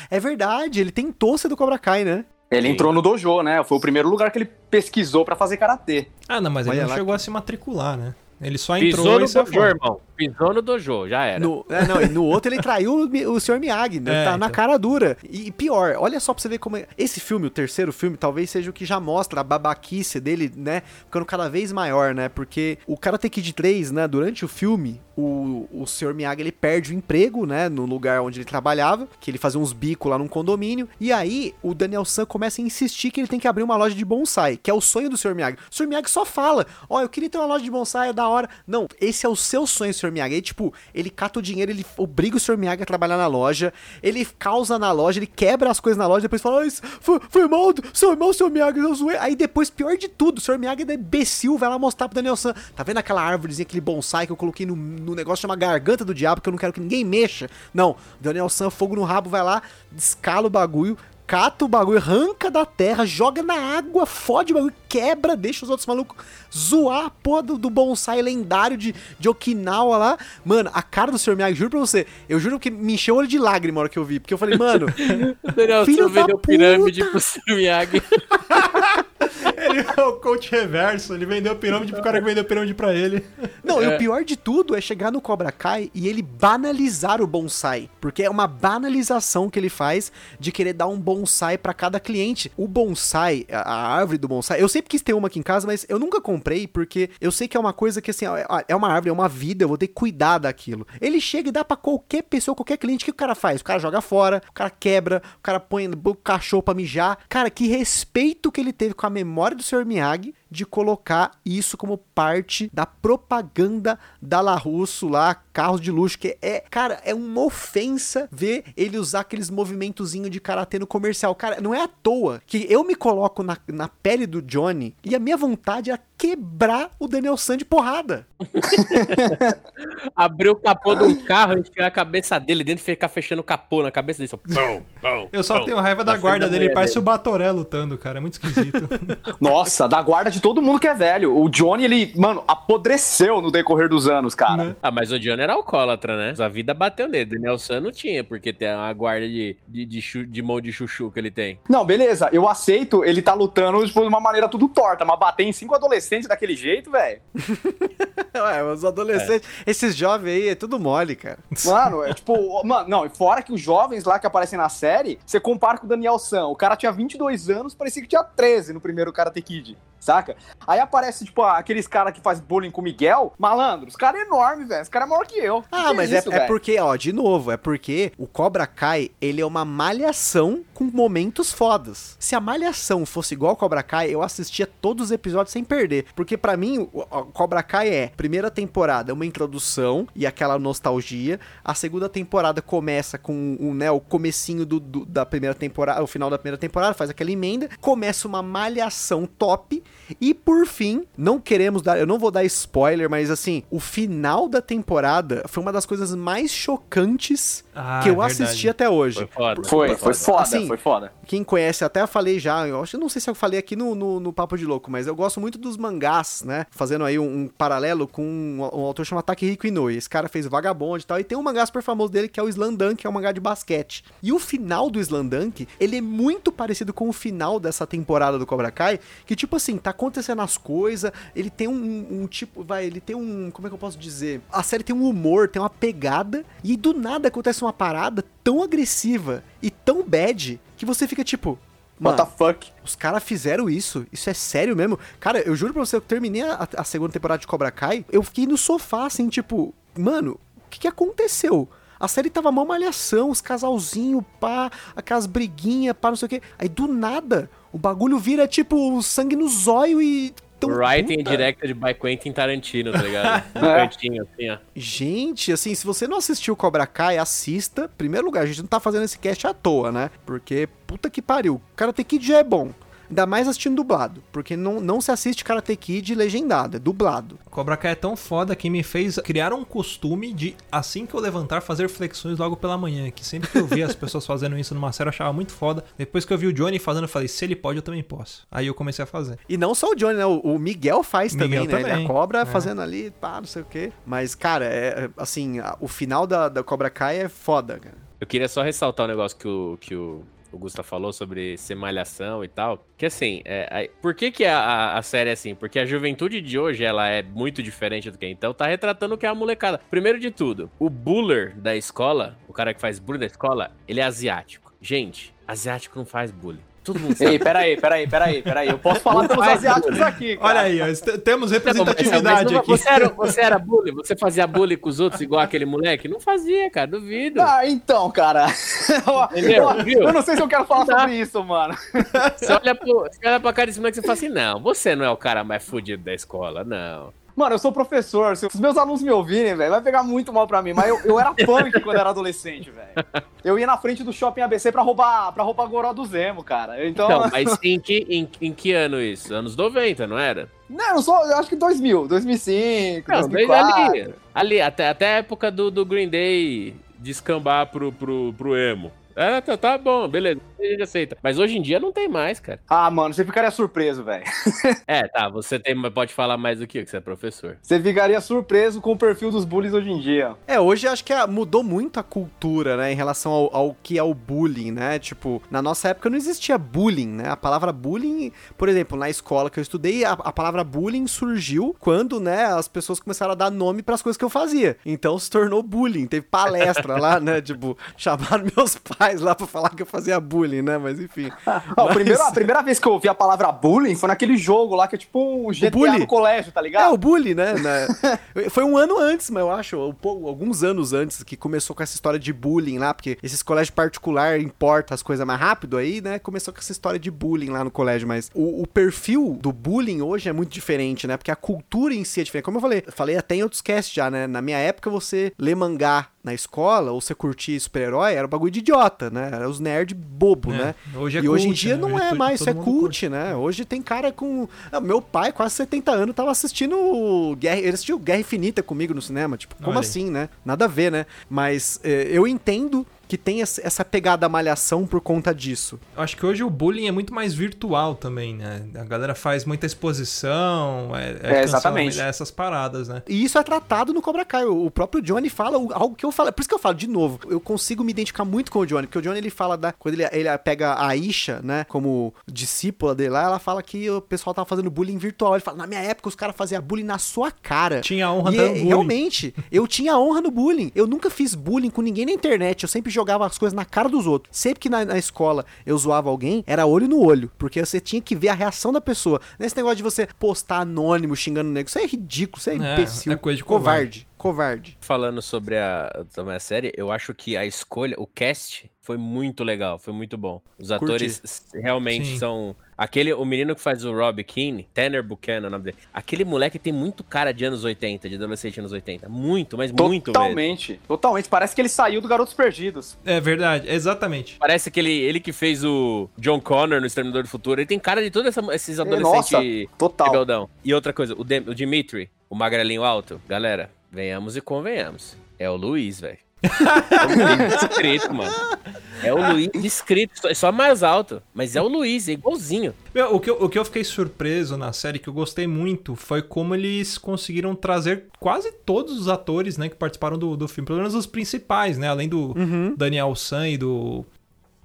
É verdade, ele tentou ser do Cobra Kai, né? Ele Sim. entrou no dojo, né? Foi o primeiro lugar que ele pesquisou pra fazer karatê. Ah, não, mas ele não chegou a se matricular, né? Ele só entrou Pisou e no dojo, fora. irmão. Pisou no dojo, já era. No, é, não, e no outro ele traiu o, o Sr. Miyagi, né? É, tá na então. cara dura. E, e pior, olha só pra você ver como é. Esse filme, o terceiro filme, talvez seja o que já mostra a babaquice dele, né? Ficando cada vez maior, né? Porque o Karate Kid 3, né? Durante o filme, o, o Sr. Miyagi ele perde o emprego, né? No lugar onde ele trabalhava, que ele fazia uns bicos lá num condomínio. E aí o Daniel San começa a insistir que ele tem que abrir uma loja de bonsai, que é o sonho do Sr. Miyagi. O Sr. Miyagi só fala: Ó, eu queria ter uma loja de bonsai, é da hora. Não, esse é o seu sonho, Sr. Miyagi. Tipo, ele cata o dinheiro, ele obriga o Sr. Miyagi a trabalhar na loja, ele causa na loja, ele quebra as coisas na loja, depois fala: "Ah, isso foi, foi mal, foi mal, Sr. Miyagi, eu zoei. Aí depois, pior de tudo, o Sr. Miyagi é imbecil, vai lá mostrar pro Daniel San. Tá vendo aquela árvorezinha, aquele bonsai que eu coloquei no, no negócio chama Garganta do Diabo, que eu não quero que ninguém mexa? Não, Daniel San, fogo no rabo, vai lá, descala o bagulho. Cata o bagulho, arranca da terra, joga na água, fode o bagulho, quebra, deixa os outros malucos zoar a porra do, do bonsai lendário de, de Okinawa lá. Mano, a cara do Sr. Miyagi, juro pra você, eu juro que me encheu o olho de lágrima a hora que eu vi, porque eu falei, mano, O Daniel Filho da vendeu pirâmide puta! pro Sr. Miyagi. Ele é o coach reverso, ele vendeu pirâmide pro cara que vendeu pirâmide pra ele. Não, e É. o pior de tudo é chegar no Cobra Kai e ele banalizar o bonsai. Porque é uma banalização que ele faz de querer dar um bonsai pra cada cliente. O bonsai, a, a árvore do bonsai, eu sempre quis ter uma aqui em casa, mas eu nunca comprei porque eu sei que é uma coisa que assim, ó, é uma árvore, é uma vida, eu vou ter que cuidar daquilo. Ele chega e dá pra qualquer pessoa, qualquer cliente, o que o cara faz? O cara joga fora, o cara quebra, o cara põe o cachorro pra mijar. Cara, que respeito que ele teve com a memória do Sr. Miyagi de colocar isso como parte da propaganda da La Russo lá, carros de luxo, que é, cara, é uma ofensa ver ele usar aqueles movimentozinhos de karatê no comercial. Cara, não é à toa que eu me coloco na, na pele do Johnny e a minha vontade é quebrar o Daniel San de porrada. Abriu o capô de um carro, enfiar a cabeça dele dentro e ficar fechando o capô na cabeça dele. Só, pum, pum, Eu só pum. tenho raiva da guarda dele, mulher parece o dele. Batoré lutando, cara. É muito esquisito. Nossa, da guarda de todo mundo que é velho. O Johnny, ele, mano, apodreceu no decorrer dos anos, cara. Né? Ah, mas o Johnny era alcoólatra, né? A vida bateu nele. Daniel San não tinha, porque tem uma guarda de, de, de, chu- de mão de chuchu que ele tem. Não, beleza, eu aceito ele tá lutando tipo, de uma maneira tudo torta, mas bater em cinco adolescentes daquele jeito, velho. Ué, os adolescentes, esses jovens aí, é tudo mole, cara. Mano, é tipo, mano, não, e fora que os jovens lá que aparecem na série, você compara com o Daniel San, o cara tinha 22 anos, parecia que tinha 13 no primeiro Karate Kid, saca? Aí aparece, tipo, aqueles caras que faz bullying com o Miguel, malandro, os caras é enorme, velho, os caras é maior que eu. Ah, Que mas isso, é, é porque, ó, de novo, é porque o Cobra Kai, ele é uma malhação com momentos fodas. Se a malhação fosse igual ao Cobra Kai, eu assistia todos os episódios sem perder. Porque pra mim, o o Cobra Kai é, primeira temporada, uma introdução e aquela nostalgia. A segunda temporada começa com o, né, o comecinho do, do- da primeira temporada, o final da primeira temporada, faz aquela emenda. Começa uma malhação top. E por fim, não queremos dar, eu não vou dar spoiler, mas assim, o final da temporada foi uma das coisas mais chocantes Ah, que eu é verdade. assisti até hoje. Foi foda. Foi, foi foda, Assim, foi foda. Quem conhece, até eu falei já, eu acho, não sei se eu falei aqui no, no, no Papo de Louco, mas eu gosto muito dos mangás, né? Fazendo aí um, um paralelo com um, um autor chamado Takehiko Inoue. Esse cara fez Vagabond e tal, e tem um mangá super famoso dele que é o Slandunk, que é um mangá de basquete. E o final do Slandunk, ele é muito parecido com o final dessa temporada do Cobra Kai, que tipo assim, tá acontecendo as coisas, ele tem um, um tipo, vai, ele tem um, como é que eu posso dizer? A série tem um humor, tem uma pegada, e do nada acontece uma parada tão agressiva e tão bad que você fica tipo, What the fuck? os caras fizeram isso? Isso é sério mesmo? Cara, eu juro pra você, eu terminei a, a segunda temporada de Cobra Kai, eu fiquei no sofá, assim, tipo, mano, o que, que aconteceu? A série tava mal malhação, os casalzinho, pá, aquelas briguinhas, pá, não sei o quê. Aí do nada, o bagulho vira tipo sangue no zóio e. tão Writing puta. directed by Quentin Tarantino, tá ligado? É. cantinho assim, ó. Gente, assim, se você não assistiu Cobra Kai, assista. Primeiro lugar, a gente não tá fazendo esse cast à toa, né? Porque, puta que pariu, Karate Kid já é bom. Ainda mais assistindo dublado, porque não, não se assiste Karate Kid legendado, é dublado. Cobra Kai é tão foda que me fez criar um costume de, assim que eu levantar, fazer flexões logo pela manhã. Que sempre que eu via as pessoas fazendo isso numa série, eu achava muito foda. Depois que eu vi o Johnny fazendo, eu falei, se ele pode, eu também posso. Aí eu comecei a fazer. E não só o Johnny, né? O, Miguel faz Miguel também, né? Ele também, a cobra é. fazendo ali, pá, não sei o quê. Mas, cara, é, é, assim, a- o final da, da Cobra Kai é foda, cara. Eu queria só ressaltar um negócio que o, que o, o Gusta falou sobre ser malhação e tal. Que assim, é, aí- por que, que a, a- série é assim? Porque a juventude de hoje ela é muito diferente do que então tá retratando o que é a molecada. Primeiro de tudo, o buller da escola, o cara que faz bullying da escola, ele é asiático. Gente, asiático não faz bullying. Todo mundo sabe. Ei, peraí, peraí, peraí, peraí. Eu posso falar pelos asiáticos aqui, cara. Olha aí, ó, temos Não, mas- representatividade mas aqui. Você era, você era bullying? Você fazia bullying com os outros igual aquele moleque? Não fazia, cara, duvido. Ah, então, cara. Entendeu? eu, eu não sei se eu quero falar Tá. sobre isso, mano. Você olha, pro, você olha pra cara desse moleque e fala assim: não, você não é o cara mais fudido da escola, não. Mano, eu sou professor. Se os meus alunos me ouvirem, velho, vai pegar muito mal pra mim. Mas eu, eu era punk quando era adolescente, velho. Eu ia na frente do shopping ABC pra roubar, pra roubar goró do Zemo, cara. Então. Então, mas em que, em, em que ano isso? Anos 90, não era? Não, eu sou. Eu acho que 2000, 2005, Não, desde 2004. ali, ali até, até a época do, do Green Day descambar pro, pro, pro emo. É, tá, tá bom, beleza, a gente aceita. Mas hoje em dia não tem mais, cara. Ah, mano, você ficaria surpreso, velho. É, tá, você tem, pode falar mais do que, que você é professor. Você ficaria surpreso com o perfil dos bullies hoje em dia. É, hoje acho que a- mudou muito a cultura, né, em relação ao, ao que é o bullying, né? Tipo, na nossa época não existia bullying, né? A palavra bullying, por exemplo, na escola que eu estudei, a, a palavra bullying surgiu quando, né, as pessoas começaram a dar nome pras coisas que eu fazia. Então se tornou bullying. Teve palestra lá, né? Tipo, chamaram meus pais lá pra falar que eu fazia bullying, né? Mas enfim. Mas- a, primeira, a primeira vez que eu ouvi a palavra bullying foi naquele jogo lá que é tipo um GTA bully. no colégio, tá É, ligado? o bullying, né? né? Foi um ano antes, mas eu acho, alguns anos antes que começou com essa história de bullying lá, porque esses colégios particular importa as coisas mais rápido aí, né? Começou com essa história de bullying lá no colégio, mas o, o perfil do bullying hoje é muito diferente, né? Porque a cultura em si é diferente. Como eu falei, falei até em outros casts já, né? Na minha época, você ler mangá na escola, ou você curtir super-herói, era um bagulho de idiota, né? Era os nerd bobo, É, né? hoje é e hoje em cult, dia né? não Hoje é to- mais, isso é cult, curte. né? Hoje tem cara com. Ah, meu pai, quase 70 anos, tava assistindo o Guerra. Ele assistiu Guerra Infinita comigo no cinema. Tipo, como Olha assim, né? Nada a ver, né? Mas é, eu entendo que tem essa pegada malhação por conta disso. Eu acho que hoje o bullying é muito mais virtual também, né? A galera faz muita exposição, é, É, exatamente. cancelamento, essas paradas, né? E isso é tratado no Cobra Kai. O próprio Johnny fala algo que eu falo. Por isso que eu falo, de novo, eu consigo me identificar muito com o Johnny, porque o Johnny ele fala da. Quando ele, ele pega a Isha, né, como discípula dele lá, ela fala que o pessoal tava fazendo bullying virtual. Ele fala, na minha época os caras faziam bullying na sua cara. Tinha honra E dando é- bullying. realmente, eu tinha honra no bullying. Eu nunca fiz bullying com ninguém na internet. Eu sempre jogava as coisas na cara dos outros. Sempre que na, na escola eu zoava alguém, era olho no olho. Porque você tinha que ver a reação da pessoa. Nesse negócio de você postar anônimo xingando o nego, isso é ridículo, isso é É, imbecil. é coisa de covarde. covarde. Falando sobre a, sobre a série, eu acho que a escolha, o cast foi muito legal, foi muito bom. Os atores realmente Sim. são. Aquele, o menino que faz o Rob Keane, Tanner Buchanan, é o nome dele. Aquele moleque tem muito cara de anos 80, de adolescente anos 80. Muito, mas muito mesmo. Totalmente. Totalmente. Parece que ele saiu do Garotos Perdidos. É verdade, exatamente. Parece que ele, ele que fez o John Connor no Exterminador do Futuro. Ele tem cara de todos esses adolescentes Nossa, total. rebeldão. E outra coisa, o, Dem- o Dimitri, o magrelinho alto. Galera, venhamos e convenhamos. É o Luiz, velho. É o Luiz descrito, mano. É o Luiz descrito, só- é só mais alto. Mas é o Luiz, é igualzinho. Meu, o, que eu, o que eu fiquei surpreso na série, que eu gostei muito, foi como eles conseguiram trazer quase todos os atores, né, que participaram do, do filme. Pelo menos os principais, né? Além do Daniel San e do.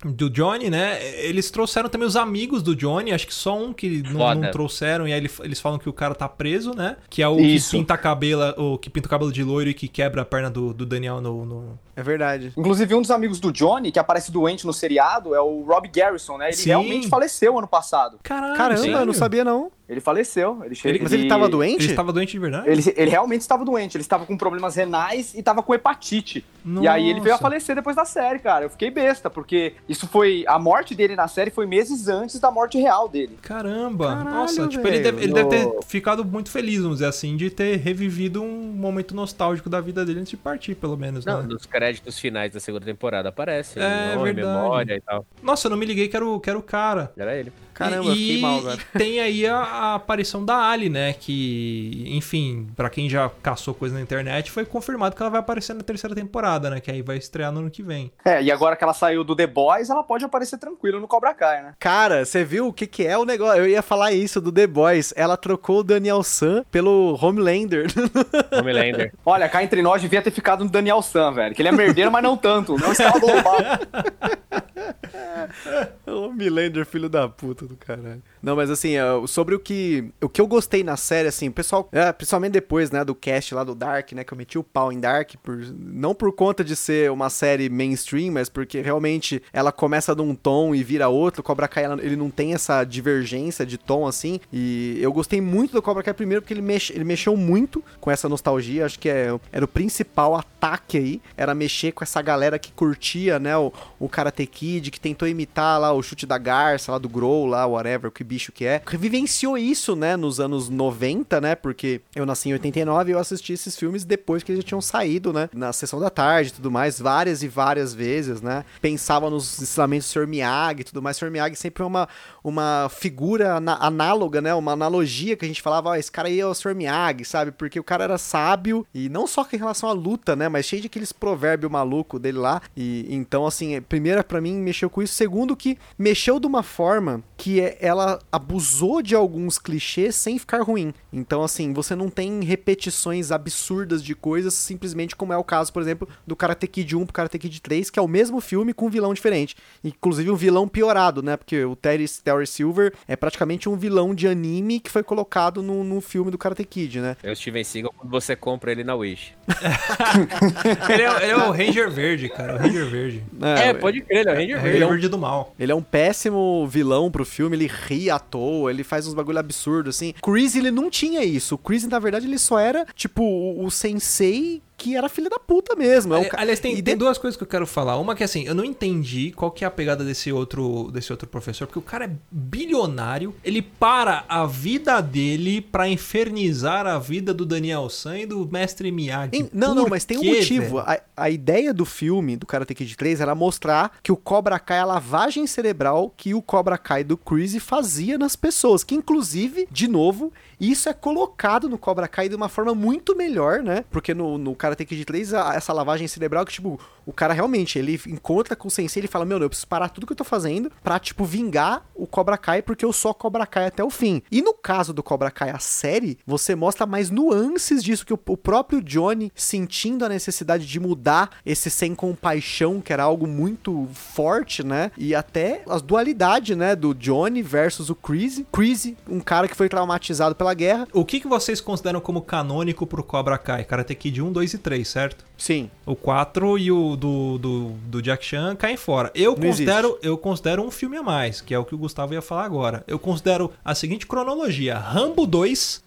Do Johnny, né? Eles trouxeram também os amigos do Johnny, acho que só um que não, não trouxeram, e aí ele- eles falam que o cara tá preso, né? Que é o Isso. que pinta cabelo, o que pinta o cabelo de loiro e que quebra a perna do, do Daniel no, no- É verdade. Inclusive, um dos amigos do Johnny, que aparece doente no seriado, é o Rob Garrison, né? Ele Sim. realmente faleceu ano passado. Caralho, Caramba, sério? eu não sabia não. Ele faleceu. Ele, Ele- mas ele tava doente? Ele estava doente de verdade? Ele, ele realmente estava doente. Ele estava com problemas renais e estava com hepatite. E aí ele veio a Nossa. falecer depois da série, cara. Eu fiquei besta, porque isso foi. A morte dele na série foi meses antes da morte real dele. Caramba! Caralho, Nossa, tipo, ele, deve, ele deve ter ficado muito feliz, vamos dizer assim, de ter revivido um momento nostálgico da vida dele antes de partir, pelo menos, Não, né? nos créditos finais da segunda temporada aparece. É, nome, verdade. memória e tal. Nossa, eu não me liguei que era o, que era o cara. Era ele. Caramba, e, fiquei mal agora. e tem aí a, a aparição da Ali, né? Que, enfim, pra quem já caçou coisa na internet, foi confirmado que ela vai aparecer na terceira temporada, né? Que aí vai estrear no ano que vem. É, e agora que ela saiu do The Boys, ela pode aparecer tranquilo no Cobra Kai, né? Cara, você viu o que que é o negócio? Eu ia falar isso do The Boys. Ela trocou o Daniel San pelo Homelander. Homelander. Olha, cá entre nós devia ter ficado no Daniel San, velho. Que ele é merdeiro, mas não tanto. Não escala global. Homelander, filho da puta do caralho. Não, mas assim, é, sobre o que o que eu gostei na série, assim, o pessoal, é, principalmente depois, né, do cast lá do Dark, né, que eu meti o pau em Dark, por, não por conta de ser uma série mainstream, mas porque realmente ela começa de um tom e vira outro. O Cobra Kai, ela- ele não tem essa divergência de tom, assim, e eu gostei muito do Cobra Kai primeiro porque ele, mexe, ele mexeu muito com essa nostalgia, acho que é, era o principal ataque aí, era mexer com essa galera que curtia, né, o, o Karate Kid, que tentou imitar lá o chute da garça, lá do Grow, lá, whatever, que bicho que é. Vivenciou isso, né, nos anos 90, né, porque eu nasci em 89 e eu assisti esses filmes depois que eles já tinham saído, né, na sessão da tarde e tudo mais, várias e várias vezes, né. Pensava nos ensinamentos do Sr. Miyagi e tudo mais. Sr. Miyagi sempre é uma, uma figura análoga, né, uma analogia que a gente falava, ó, esse cara aí é o Sr. Miyagi, sabe, porque o cara era sábio e não só em relação à luta, né, mas cheio de aqueles provérbios maluco dele lá. E então, assim, primeiro pra mim mexeu com isso. Segundo, que mexeu de uma forma que é- ela abusou de alguns clichês sem ficar ruim. Então, assim, você não tem repetições absurdas de coisas, simplesmente como é o caso, por exemplo, do Karate Kid 1 pro Karate Kid 3, que é o mesmo filme com um vilão diferente. Inclusive um vilão piorado, né? Porque o Terry, Terry Silver é praticamente um vilão de anime que foi colocado no, no filme do Karate Kid, né? É o Steven Seagal quando você compra ele na Wish. Ele é, ele é o Ranger Verde, cara, o Ranger Verde. É, pode crer, ele é o Ranger É Verde. Ranger Verde do mal. Ele é um péssimo vilão pro filme, ele ri à toa, ele faz uns bagulho absurdo, assim. Chris, ele não tinha isso. O Chris, na verdade, ele só era, tipo, o, o sensei que era filho da puta mesmo. É Ali- ca- Aliás, tem, tem de- duas coisas que eu quero falar. Uma que assim, eu não entendi qual que é a pegada desse outro, desse outro professor, porque o cara é bilionário, ele para a vida dele pra infernizar a vida do Daniel San e do mestre Miyagi. Em- Não, não, Por mas tem um motivo. A, a ideia do filme, do Karate Kid 3, era mostrar que o Cobra Kai é a lavagem cerebral que o Cobra Kai do Chris fazia nas pessoas. Que, inclusive, de novo, isso é colocado no Cobra Kai de uma forma muito melhor, né? Porque no, no Karate Kid 3, a- essa lavagem cerebral que, tipo, o cara realmente, ele encontra com o sensei ele fala, meu, eu preciso parar tudo que eu tô fazendo pra, tipo, vingar o Cobra Kai, porque eu sou Cobra Kai até o fim. E no caso do Cobra Kai, a série, você mostra mais nuances disso, que o, próprio Johnny sentindo a necessidade de mudar esse sem compaixão, que era algo muito forte, né? E até as dualidades, né? Do Johnny versus o Chris. Chris, um cara que foi traumatizado pela guerra. O que, que vocês consideram como canônico pro Cobra Kai? Karate Kid 1, 2 e 3, certo? Sim. O 4 e o do, do, do Jack Chan caem fora. Eu Não considero, eu considero um filme a mais, que é o que o Gustavo ia falar agora. Eu considero a seguinte cronologia: Rambo 2.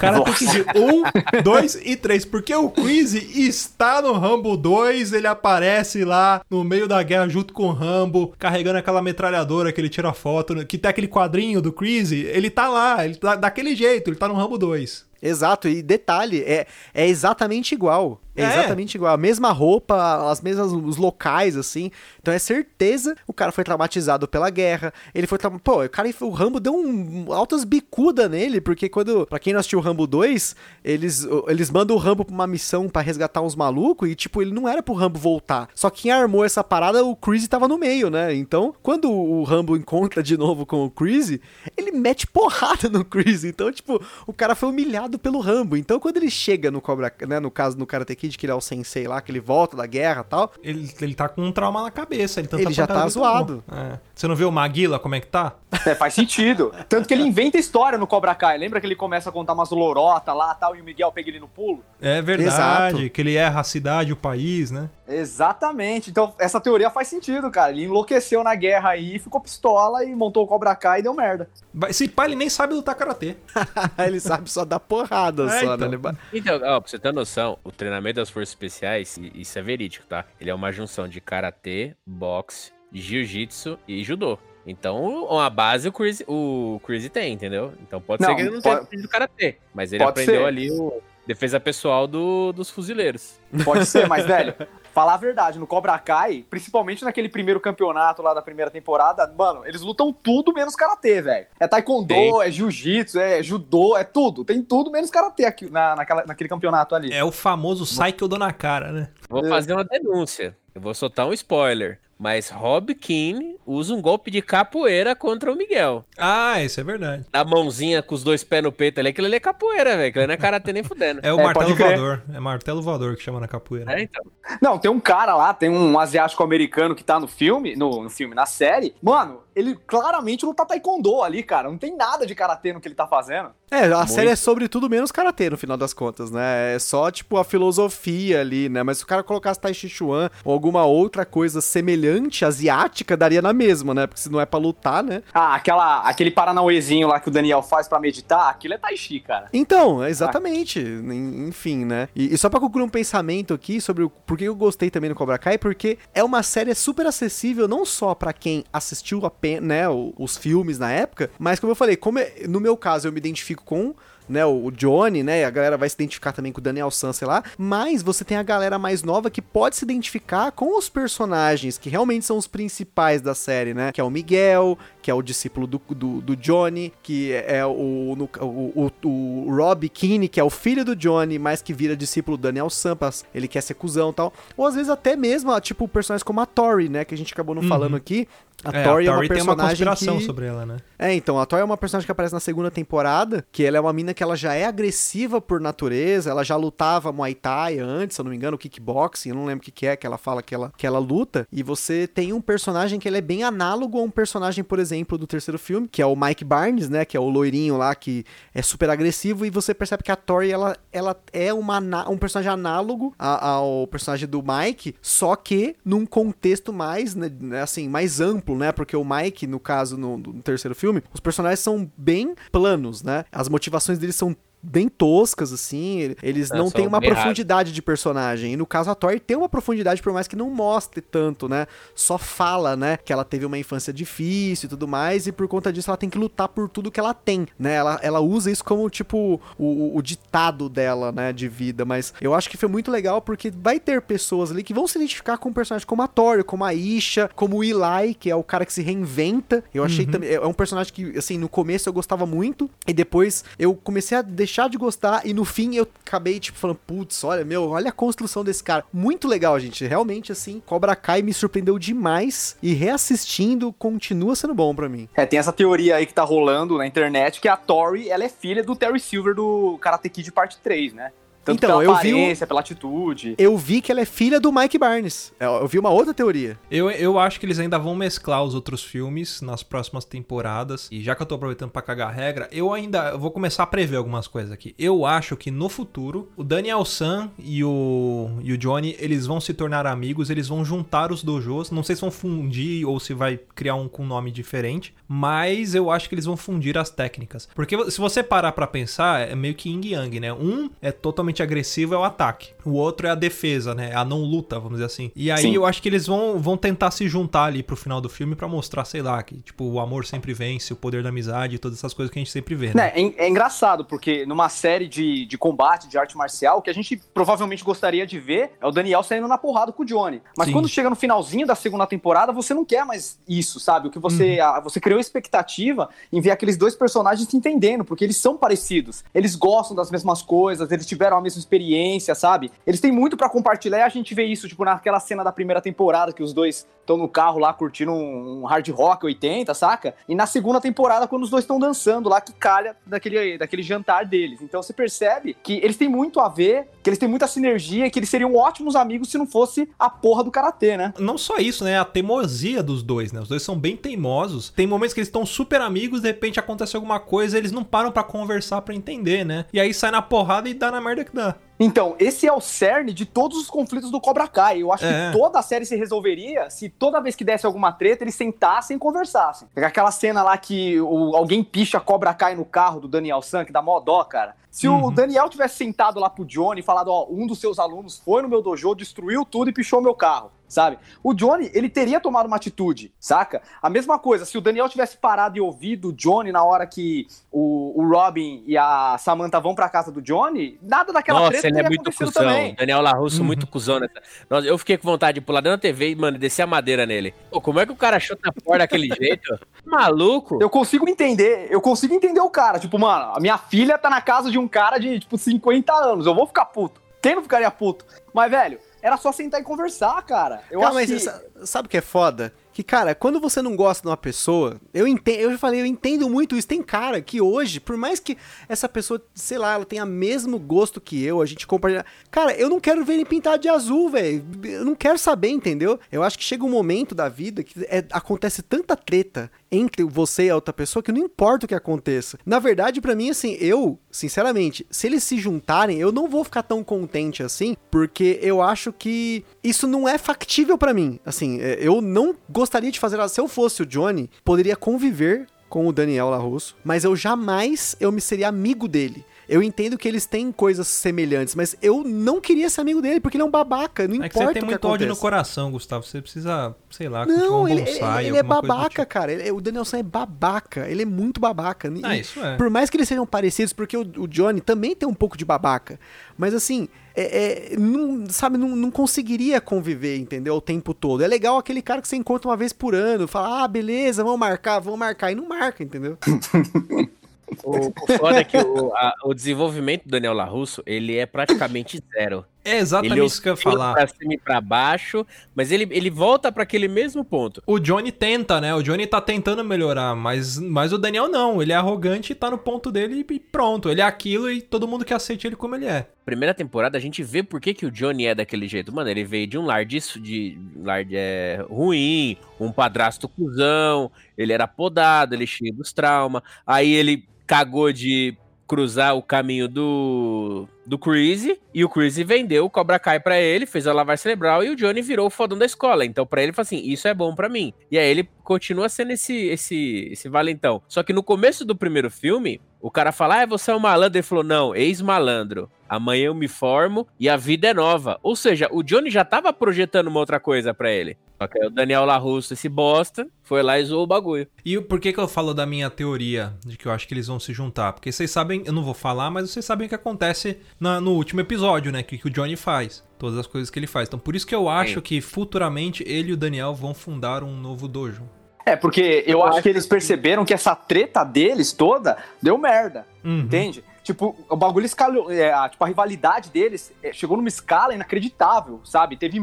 Cara, tem que ver 1, 2 e 3. Porque o Queasy está no Rambo 2, ele aparece lá no meio da guerra junto com o Rambo, carregando aquela metralhadora que ele tira foto, que tem aquele quadrinho do Queasy. Ele tá lá, ele tá daquele jeito, ele tá no Rambo 2. Exato, e detalhe, é, é exatamente igual. É, É. exatamente igual. A mesma roupa, as mesmas os locais, assim. Então é certeza o cara foi traumatizado pela guerra. Ele foi tra... Pô, o cara, o Rambo deu um altas bicuda nele, porque quando. Pra quem não assistiu o Rambo 2, eles, eles mandam o Rambo pra uma missão pra resgatar uns malucos e, tipo, ele não era pro Rambo voltar. Só que quem armou essa parada, o Crazy tava no meio, né? Então, quando o Rambo encontra de novo com o Crazy, ele mete porrada no Crazy. Então, tipo, o cara foi humilhado pelo Rambo. Então, quando ele chega no Cobra, né, no caso no Karate Kid, que ele é o sensei lá, que ele volta da guerra e tal, Ele, ele tá com um trauma na cabeça. Ele, Ele já tá zoado. É. Você não viu o Maguila, como é que tá? É, faz sentido. Tanto que ele inventa história no Cobra Kai. Lembra que ele começa a contar umas lorota lá tal, e o Miguel pega ele no pulo? É verdade, Exato. que ele erra a cidade, o país, né? Exatamente. Então, essa teoria faz sentido, cara. Ele enlouqueceu na guerra aí, ficou pistola e montou o Cobra Kai e deu merda. Esse pai ele nem sabe lutar karatê. ele sabe só dar porrada, É, só, então. né? Ele ba- Então, ó, pra você ter noção, o treinamento das forças especiais, isso é verídico, tá? Ele é uma junção de karatê, boxe, jiu-jitsu e judô. Então, uma base o Chris, o Chris tem, entendeu? Então pode Não, ser que ele não tenha pode- aprendido karatê, mas ele pode aprendeu ser. ali o defesa pessoal do- dos fuzileiros. Pode ser, mas, velho, falar a verdade, no Cobra Kai, principalmente naquele primeiro campeonato lá da primeira temporada, mano, eles lutam tudo menos karatê, velho. É taekwondo, Sim. é jiu-jitsu, é judô, é tudo. Tem tudo menos karatê aqui, na, naquela, naquele campeonato ali. É o famoso sai que eu dou na cara, né? Vou fazer uma denúncia. Eu vou soltar um spoiler. Mas Rob Keane usa um golpe de capoeira contra o Miguel. Ah, isso é verdade. A mãozinha com os dois pés no peito ali, aquilo ali é capoeira, velho. Aquilo ali não é karatê nem fudendo. É o É, martelo voador. É martelo voador que chama na capoeira. É, então. Não, tem um cara lá, tem um asiático americano que tá no filme, no, no filme, na série. Mano, ele claramente luta taekwondo ali, cara. Não tem nada de karatê no que ele tá fazendo. É, a Muito. série é sobre tudo menos karatê, no final das contas, né? É só, tipo, a filosofia ali, né? Mas se o cara colocasse Tai Chi Chuan ou alguma outra coisa semelhante, asiática, daria na mesma, né? Porque se não é pra lutar, né? Ah, aquela, aquele paranauezinho lá que o Daniel faz pra meditar, aquilo é tai chi, cara. Então, exatamente. En- Enfim, né? E, e só pra concluir um pensamento aqui sobre o por que eu gostei também do Cobra Kai, porque é uma série super acessível não só pra quem assistiu apenas, né, o- os filmes na época, mas como eu falei, como é- no meu caso eu me identifico com né, o Johnny, né, e a galera vai se identificar também com o Daniel San, sei lá, mas você tem a galera mais nova que pode se identificar com os personagens que realmente são os principais da série, né, que é o Miguel, que é o discípulo do, do, do Johnny, que é o, no- o, o, o Rob Keane, que é o filho do Johnny, mas que vira discípulo do Daniel Sampas, ele quer ser cuzão e tal, ou às vezes até mesmo, tipo, personagens como a Tori, né, que a gente acabou não falando aqui, a É, Tori é, a uma Tori tem uma personagem conspiração que... sobre ela, né? É, então, a Toy é uma personagem que aparece na segunda temporada, que ela é uma mina que ela já é agressiva por natureza, ela já lutava Muay Thai antes, se eu não me engano, kickboxing, eu não lembro o que, que é que ela fala que ela, que ela luta, e você tem um personagem que ele é bem análogo a um personagem, por exemplo, do terceiro filme, que é o Mike Barnes, né, que é o loirinho lá, que é super agressivo, e você percebe que a Tori, ela, ela é uma, um personagem análogo a- ao personagem do Mike, só que num contexto mais, né, assim, mais amplo, né, porque o Mike, no caso, no, no terceiro filme, os personagens são bem planos, né, as motivações deles são bem toscas, assim, ele- eles É, não têm uma profundidade de personagem, e no caso a Tori tem uma profundidade, por mais que não mostre tanto, né, só fala, né, que ela teve uma infância difícil e tudo mais, e por conta disso ela tem que lutar por tudo que ela tem, né, ela, ela usa isso como, tipo, o, o- ditado dela, né, de vida, mas eu acho que foi muito legal porque vai ter pessoas ali que vão se identificar com personagens como a Tori, como a Isha, como o Eli, que é o cara que se reinventa, eu achei também, é um personagem que, assim, no começo eu gostava muito, e depois eu comecei a deixar de gostar, e no fim eu acabei, tipo, falando, putz, olha, meu, olha a construção desse cara, muito legal, gente, realmente, assim, Cobra Kai me surpreendeu demais, e reassistindo, continua sendo bom pra mim. É, tem essa teoria aí que tá rolando na internet que a Tori, ela é filha do Terry Silver do Karate Kid parte 3, né? Tanto Então, pela eu vi pela atitude. Eu vi que ela é filha do Mike Barnes. Eu, eu vi uma outra teoria. Eu, eu acho que eles ainda vão mesclar os outros filmes nas próximas temporadas. E já que eu tô aproveitando pra cagar a regra, eu ainda eu vou começar a prever algumas coisas aqui. Eu acho que no futuro, o Daniel San e o, e o Johnny, eles vão se tornar amigos, eles vão juntar os dojos. Não sei se vão fundir ou se vai criar um com nome diferente. Mas eu acho que eles vão fundir as técnicas. Porque se você parar pra pensar, é meio que yin yang, né? Um é totalmente agressivo, é o ataque. O outro é a defesa, né? A não luta, vamos dizer assim. E aí Sim. eu acho que eles vão, vão tentar se juntar ali pro final do filme pra mostrar, sei lá, que tipo, o amor sempre vence, o poder da amizade, todas essas coisas que a gente sempre vê, né? Né, é, é engraçado, porque numa série de, de combate, de arte marcial, o que a gente provavelmente gostaria de ver é o Daniel saindo na porrada com o Johnny. Mas Sim. quando chega no finalzinho da segunda temporada, você não quer mais isso, sabe? O que você. a- você criou expectativa em ver aqueles dois personagens se entendendo, porque eles são parecidos. Eles gostam das mesmas coisas, eles tiveram a mesma experiência, sabe? Eles têm muito pra compartilhar e a gente vê isso, tipo, naquela cena da primeira temporada que os dois estão no carro lá curtindo um, um hard rock 80, saca? E na segunda temporada, quando os dois estão dançando lá, que calha daquele, daquele jantar deles. Então você percebe que eles têm muito a ver, que eles têm muita sinergia, que eles seriam ótimos amigos se não fosse a porra do karatê, né? Não só isso, né? A teimosia dos dois, né? Os dois são bem teimosos. Tem momentos que eles estão super amigos, de repente acontece alguma coisa, eles não param pra conversar, pra entender, né? E aí sai na porrada e dá na merda que dá. Então, esse é o cerne de todos os conflitos do Cobra Kai. Eu acho É. que toda a série se resolveria se toda vez que desse alguma treta, eles sentassem e conversassem. Aquela cena lá que o- alguém picha a Cobra Kai no carro do Daniel San, que dá mó dó, cara. Se o Uhum. Daniel tivesse sentado lá pro Johnny e falado, ó, um dos seus alunos foi no meu dojo, destruiu tudo e pichou meu carro, sabe? O Johnny, ele teria tomado uma atitude, saca? A mesma coisa, se o Daniel tivesse parado e ouvido o Johnny na hora que o, o Robin e a Samantha vão pra casa do Johnny, nada daquela Nossa, treta ele é muito acontecido cuzão. também. Daniel Larusso, Uhum. muito cuzão. Nessa... Nossa, eu fiquei com vontade de pular dentro da TV e, mano, descer a madeira nele. Pô, como é que o cara chuta a porta daquele jeito? Maluco? Eu consigo entender, eu consigo entender o cara. Tipo, mano, a minha filha tá na casa de um cara de, tipo, 50 anos. Eu vou ficar puto. Quem não ficaria puto? Mas, velho, era só sentar e conversar, cara. Eu Cara, acho mas que... sa- sabe o que é foda? Que, cara, quando você não gosta de uma pessoa, eu entendo, eu já falei, eu entendo muito isso. Tem cara que hoje, por mais que essa pessoa, sei lá, ela tenha mesmo gosto que eu, a gente compartilha. Cara, eu não quero ver ele pintado de azul, velho. Eu não quero saber, entendeu? Eu acho que chega um momento da vida que é- acontece tanta treta entre você e a outra pessoa que não importa o que aconteça. Na verdade, pra mim, assim, eu, sinceramente, se eles se juntarem, eu não vou ficar tão contente assim, porque eu acho que isso não é factível pra mim. Assim, é, eu não gostaria de fazer. Se eu fosse o Johnny, poderia conviver com o Daniel LaRusso, mas eu jamais eu me seria amigo dele. Eu entendo que eles têm coisas semelhantes, mas eu não queria ser amigo dele, porque ele é um babaca, não É que importa você tem o que muito ódio no coração, Gustavo. Você precisa, sei lá, Não, um ele, bonsai, ele, ele é babaca, tipo. cara. Ele- o Danielson é babaca. Ele é muito babaca. Ah, E- isso é. Por mais que eles sejam parecidos, porque o, o Johnny também tem um pouco de babaca. Mas assim, é, é, não, sabe, não, não conseguiria conviver, entendeu? O tempo todo. É legal aquele cara que você encontra uma vez por ano, fala, ah, beleza, vamos marcar, vamos marcar. E não marca, entendeu? O, o foda é que o, a- o desenvolvimento do Daniel Larusso, ele é praticamente zero. É exatamente ele isso que eu ia falar. pra cima e pra baixo, mas ele, ele volta pra aquele mesmo ponto. O Johnny tenta, né? O Johnny tá tentando melhorar, mas, mas o Daniel não. Ele é arrogante e tá no ponto dele e pronto. Ele é aquilo e todo mundo que aceite ele como ele é. Primeira temporada, a gente vê por que, que o Johnny é daquele jeito. Mano, ele veio de um lar de, de lar de, é, ruim, um padrasto cuzão, ele era podado, ele cheio dos traumas. Aí ele cagou de cruzar o caminho do do Crazy e o Crazy vendeu o Cobra Kai pra ele, fez a lavar cerebral e o Johnny virou o fodão da escola. Então pra ele falou assim, isso é bom pra mim. E aí ele continua sendo esse esse esse valentão. Só que no começo do primeiro filme, o cara fala: "Ah, você é um malandro". Ele falou: "Não, ex-malandro. Amanhã eu me formo e a vida é nova". Ou seja, o Johnny já tava projetando uma outra coisa pra ele. Só que aí o Daniel LaRusso, esse bosta, foi lá e zoou o bagulho. E o- por que, que eu falo da minha teoria de que eu acho que eles vão se juntar? Porque vocês sabem, eu não vou falar, mas vocês sabem o que acontece na- no último episódio, né? Que, que o Johnny faz. Todas as coisas que ele faz. Então por isso que eu acho Sim. que futuramente ele e o Daniel vão fundar um novo dojo. É, porque eu, acho, que eles perceberam que essa treta deles toda deu merda, Uhum. entende? Tipo, o bagulho escalou, é, a, tipo, a rivalidade deles é, chegou numa escala inacreditável, sabe? Teve,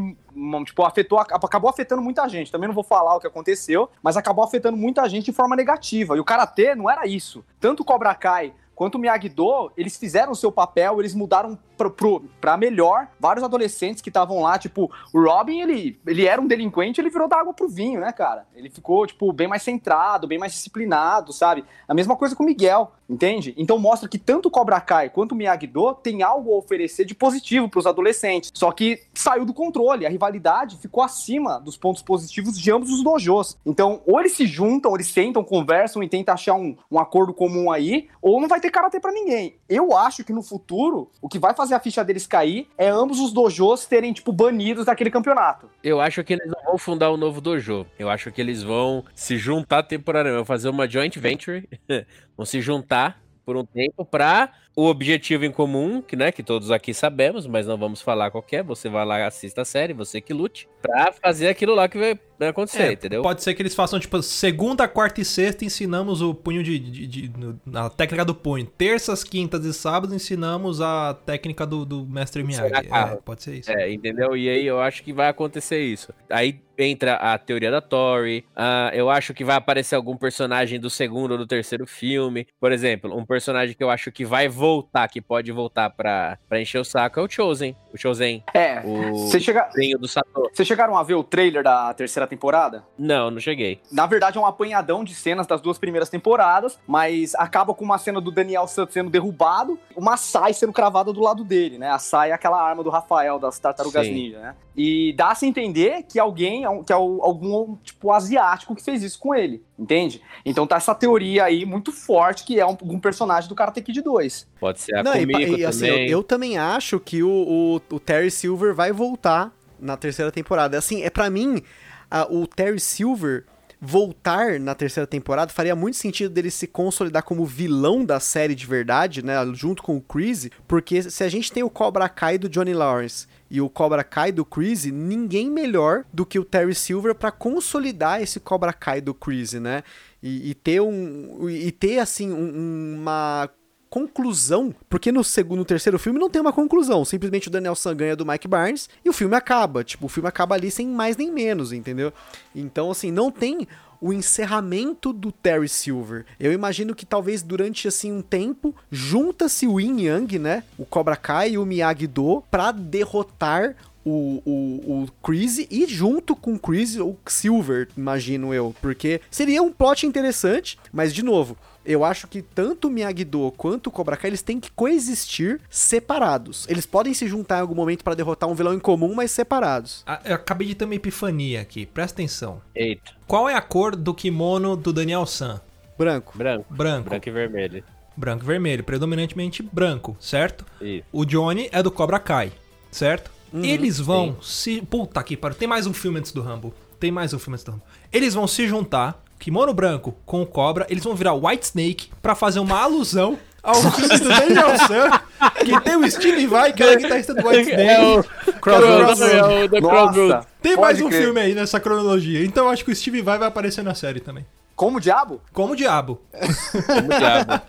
tipo, afetou, acabou afetando muita gente. Também não vou falar o que aconteceu, mas acabou afetando muita gente de forma negativa. E o Karatê não era isso. Tanto o Cobra Kai quanto o Miyagi-Do, eles fizeram o seu papel, eles mudaram pro, pro, pra melhor vários adolescentes que estavam lá, tipo, o Robin, ele, ele era um delinquente, ele virou da água pro vinho, né, cara? Ele ficou, tipo, bem mais centrado, bem mais disciplinado, sabe? A mesma coisa com o Miguel, entende? Então mostra que tanto o Cobra Kai quanto o Miyagi-Do tem algo a oferecer de positivo pros adolescentes, só que saiu do controle, a rivalidade ficou acima dos pontos positivos de ambos os dojos. Então, ou eles se juntam, eles sentam, conversam e tentam achar um, um acordo comum aí, ou não vai ter karatê pra ninguém. Eu acho que no futuro, o que vai fazer a ficha deles cair é ambos os dojos terem, tipo, banidos daquele campeonato. Eu acho que eles não vão fundar um novo dojo. Eu acho que eles vão se juntar temporariamente, fazer uma joint venture, vão se juntar por um tempo para o objetivo em comum, que, né, que todos aqui sabemos, mas não vamos falar qualquer. Você vai lá, assista a série, você que lute, pra fazer aquilo lá que vai acontecer, É, entendeu? Pode ser que eles façam, tipo, segunda, quarta e sexta ensinamos o punho de. de- de- a técnica do punho. Terças, quintas e sábados ensinamos a técnica do, do mestre Miyagi. É, pode ser isso. É, entendeu? E aí eu acho que vai acontecer isso. Aí entra a teoria da Tori. ah, eu acho que vai aparecer algum personagem do segundo ou do terceiro filme. Por exemplo, um personagem que eu acho que vai voltar, que pode voltar pra, pra encher o saco, é o Chosen. O Chosen, É, o Você chega, desenho do Satoru. vocês chegaram a ver o trailer da terceira temporada? Não, não cheguei. Na verdade, é um apanhadão de cenas das duas primeiras temporadas, mas acaba com uma cena do Daniel Santos sendo derrubado, uma sai sendo cravada do lado dele, né? A sai é aquela arma do Rafael das Tartarugas Sim. Ninja, né? E dá-se a entender que alguém, que é algum, tipo, asiático que fez isso com ele, entende? Então tá essa teoria aí muito forte que é um, um personagem do Karate Kid 2. Pode ser a Não, e, e, assim, eu, também. eu também acho que o, o, o Terry Silver vai voltar na terceira temporada. Assim, é para mim, a- o Terry Silver voltar na terceira temporada faria muito sentido dele se consolidar como vilão da série de verdade, né, junto com o Chris, porque se a gente tem o Cobra Kai do Johnny Lawrence e o Cobra Kai do Chris, ninguém melhor do que o Terry Silver pra consolidar esse Cobra Kai do Chris, né? E, e ter um e ter assim um- uma conclusão, porque no segundo, no terceiro filme não tem uma conclusão, simplesmente o Daniel San ganha do Mike Barnes e o filme acaba, tipo, o filme acaba ali sem mais nem menos, entendeu? Então, assim, não tem o encerramento do Terry Silver. Eu imagino que talvez durante assim um tempo junta-se o Yin Yang, né, o Cobra Kai e o Miyagi-Do pra derrotar o, o, o Chris e junto com o Chris o Silver, imagino eu. Porque seria um plot interessante, mas de novo, eu acho que tanto o Miyagi-Do quanto o Cobra Kai eles têm que coexistir separados. Eles podem se juntar em algum momento pra derrotar um vilão em comum, mas separados. Ah, Eu acabei de ter uma epifania aqui, presta atenção. Eita, Qual é a cor do kimono do Daniel San? Branco. branco. Branco. Branco e vermelho. Branco e vermelho, predominantemente branco, certo? Isso. O Johnny é do Cobra Kai, certo? Uhum, Eles vão se. Puta que pariu. Tem mais um filme antes do Rambo. Tem mais um filme antes do Rambo. Eles vão se juntar, kimono branco com o Cobra, eles vão virar White Snake pra fazer uma alusão ao filme do Daniel San, que tem o Steve Vai, que é o guitarrista do White Snake. É o Crossroads. É o The Crossroads. Tem mais um crer. filme aí nessa cronologia. Então eu acho que o Steve Vai vai aparecer na série também. Como o diabo? Como o diabo. Como diabo.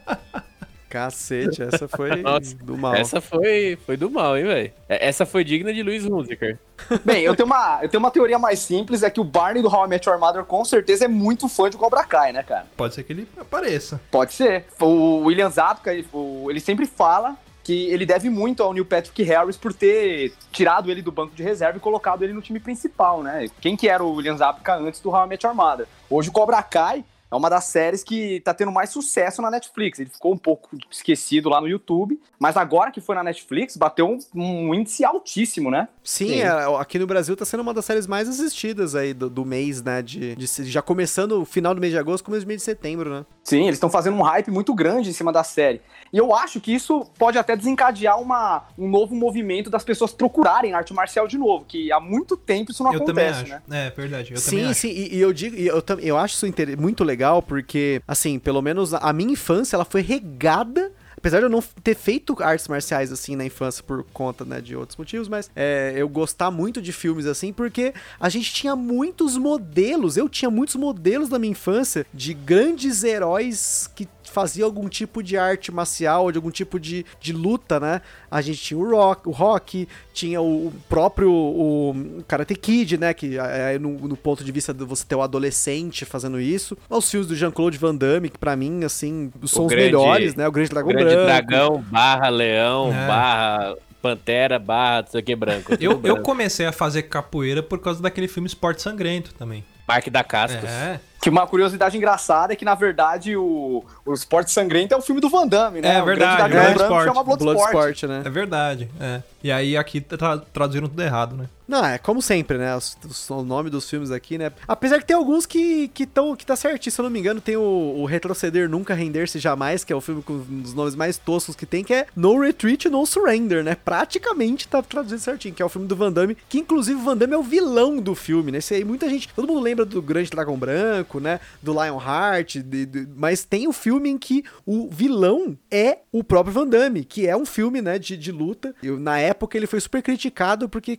Cacete, essa foi Nossa, do mal. Essa foi, foi do mal, hein, velho? Essa foi digna de Luiz Hunziker. Bem, eu tenho, uma, eu tenho uma teoria mais simples, é que o Barney do How I Met Your Mother com certeza é muito fã de Cobra Kai, né, cara? Pode ser que ele apareça. Pode ser. O William ele, o- ele sempre fala que ele deve muito ao Neil Patrick Harris por ter tirado ele do banco de reserva e colocado ele no time principal, né? Quem que era o William Zabka antes do How I Met Your Mother? Hoje o Cobra Kai é uma das séries que tá tendo mais sucesso na Netflix. Ele ficou um pouco esquecido lá no YouTube, mas agora que foi na Netflix, bateu um, um índice altíssimo, né? Sim, Sim. é, aqui no Brasil tá sendo uma das séries mais assistidas aí do, do mês, né? De, de já começando o final do mês de agosto, começo do mês de setembro, né? Sim, eles estão fazendo um hype muito grande em cima da série. E eu acho que isso pode até desencadear uma, um novo movimento das pessoas procurarem arte marcial de novo, que há muito tempo isso não eu também acontece, acho. né? É, verdade. Eu sim, também acho. sim, e, e eu digo, e eu, eu acho isso muito legal porque, assim, pelo menos a minha infância ela foi regada. Apesar de eu não ter feito artes marciais assim na infância por conta né, de outros motivos, mas é, eu gostar muito de filmes assim, porque a gente tinha muitos modelos, eu tinha muitos modelos na minha infância de grandes heróis que fazia algum tipo de arte marcial, de algum tipo de, de luta, né? A gente tinha o Rock, o Rock tinha o, o próprio o Karate Kid, né? Que é, é no, no ponto de vista de você ter o adolescente fazendo isso. Os filmes do Jean-Claude Van Damme, que pra mim, assim, são os grande- melhores, né? O Grande Dragão Grande Branco. dragão, barra leão, É. barra pantera, barra não sei o que branco. Eu, eu branco. comecei a fazer capoeira por causa daquele filme Esporte Sangrento também. Parque da Cascos. É, Que uma curiosidade engraçada é que, na verdade, o, o Esporte Sangrento é o filme do Van Damme, né? É o verdade, Grande Dragão é. Chama Bloodsport. Bloodsport, né? é verdade. É. E aí aqui tra- traduziram tudo errado, né? Não, é como sempre, né? Os- os- O, nome dos filmes aqui, né? Apesar que tem alguns que, que, que tá certinho, se eu não me engano, tem o, o Retroceder Nunca Render-se Jamais, que é o filme com um dos nomes mais toscos que tem, que é No Retreat, No Surrender, né? Praticamente tá traduzido certinho, que é o filme do Van Damme, que inclusive o Van Damme é o vilão do filme, né? Esse aí, muita gente, todo mundo lembra do Grande Dragão Branco, né? Do Lionheart, de, de- mas tem o filme em que o vilão é o próprio Van Damme, que é um filme, né, de, de luta. E na época ele foi super criticado porque,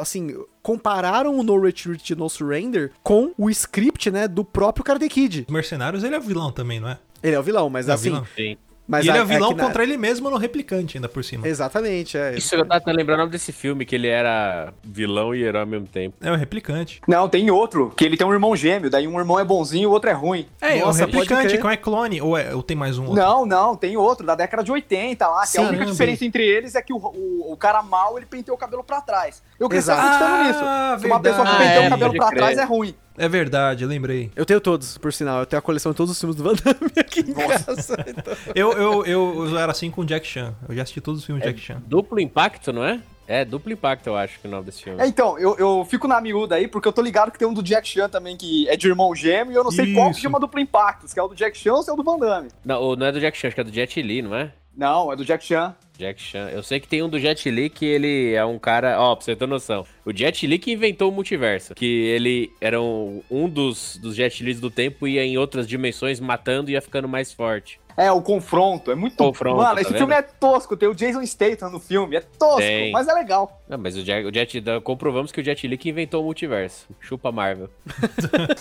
assim, compararam o No Retreat No Surrender com o script, né, do próprio Karate Kid. Os Mercenários, ele é vilão também, não é? Ele é o vilão, mas É assim... vilão. Mas e ele a- é vilão na- contra ele mesmo no replicante, ainda por cima. Exatamente, é. Isso eu tava lembrando desse filme, que ele era vilão e herói ao mesmo tempo. É o replicante. Não, tem outro, que ele tem um irmão gêmeo, daí um irmão é bonzinho e o outro é ruim. É, Nossa, o replicante, que não é clone. Ou, é, ou tem mais um outro? Não, não, tem outro, da década de 80 lá, que a única diferença entre eles é que o, o, o cara mal, ele penteou o cabelo pra trás. Eu cresci acreditando Ah, nisso. Uma pessoa que penteou Ah, é, o cabelo pra crer. trás é ruim. É verdade, lembrei. Eu tenho todos, por sinal. Eu tenho a coleção de todos os filmes do Van Damme aqui em casa. Então, Eu, eu, eu, eu era assim com o Jack Chan. Eu já assisti todos os filmes do Jack Chan. Duplo Impacto, não é? É, Duplo Impacto, eu acho que é o nome desse filme. É, então, eu, eu fico na miúda aí, porque eu tô ligado que tem um do Jack Chan também, que é de irmão gêmeo, e eu não sei qual que Isso. chama duplo impacto, se é o do Jack Chan ou se é o do Van Damme. Não, não é do Jack Chan, acho que é do Jet Li, não é? Não, é do Jack Chan. Jack Chan. Eu sei que tem um do Jet Li que ele é um cara. Ó, pra você ter noção. O Jet Li que inventou o multiverso. Que ele era um, um dos, dos Jet Lis do tempo, ia em outras dimensões matando e ia ficando mais forte. É, o confronto, é muito... Confronto, Mano, tá esse vendo? filme é tosco, tem o Jason Statham no filme, é tosco, Tem. mas é legal. Não, mas o Jet, o Jet comprovamos que o Jet Li que inventou o multiverso. Chupa Marvel.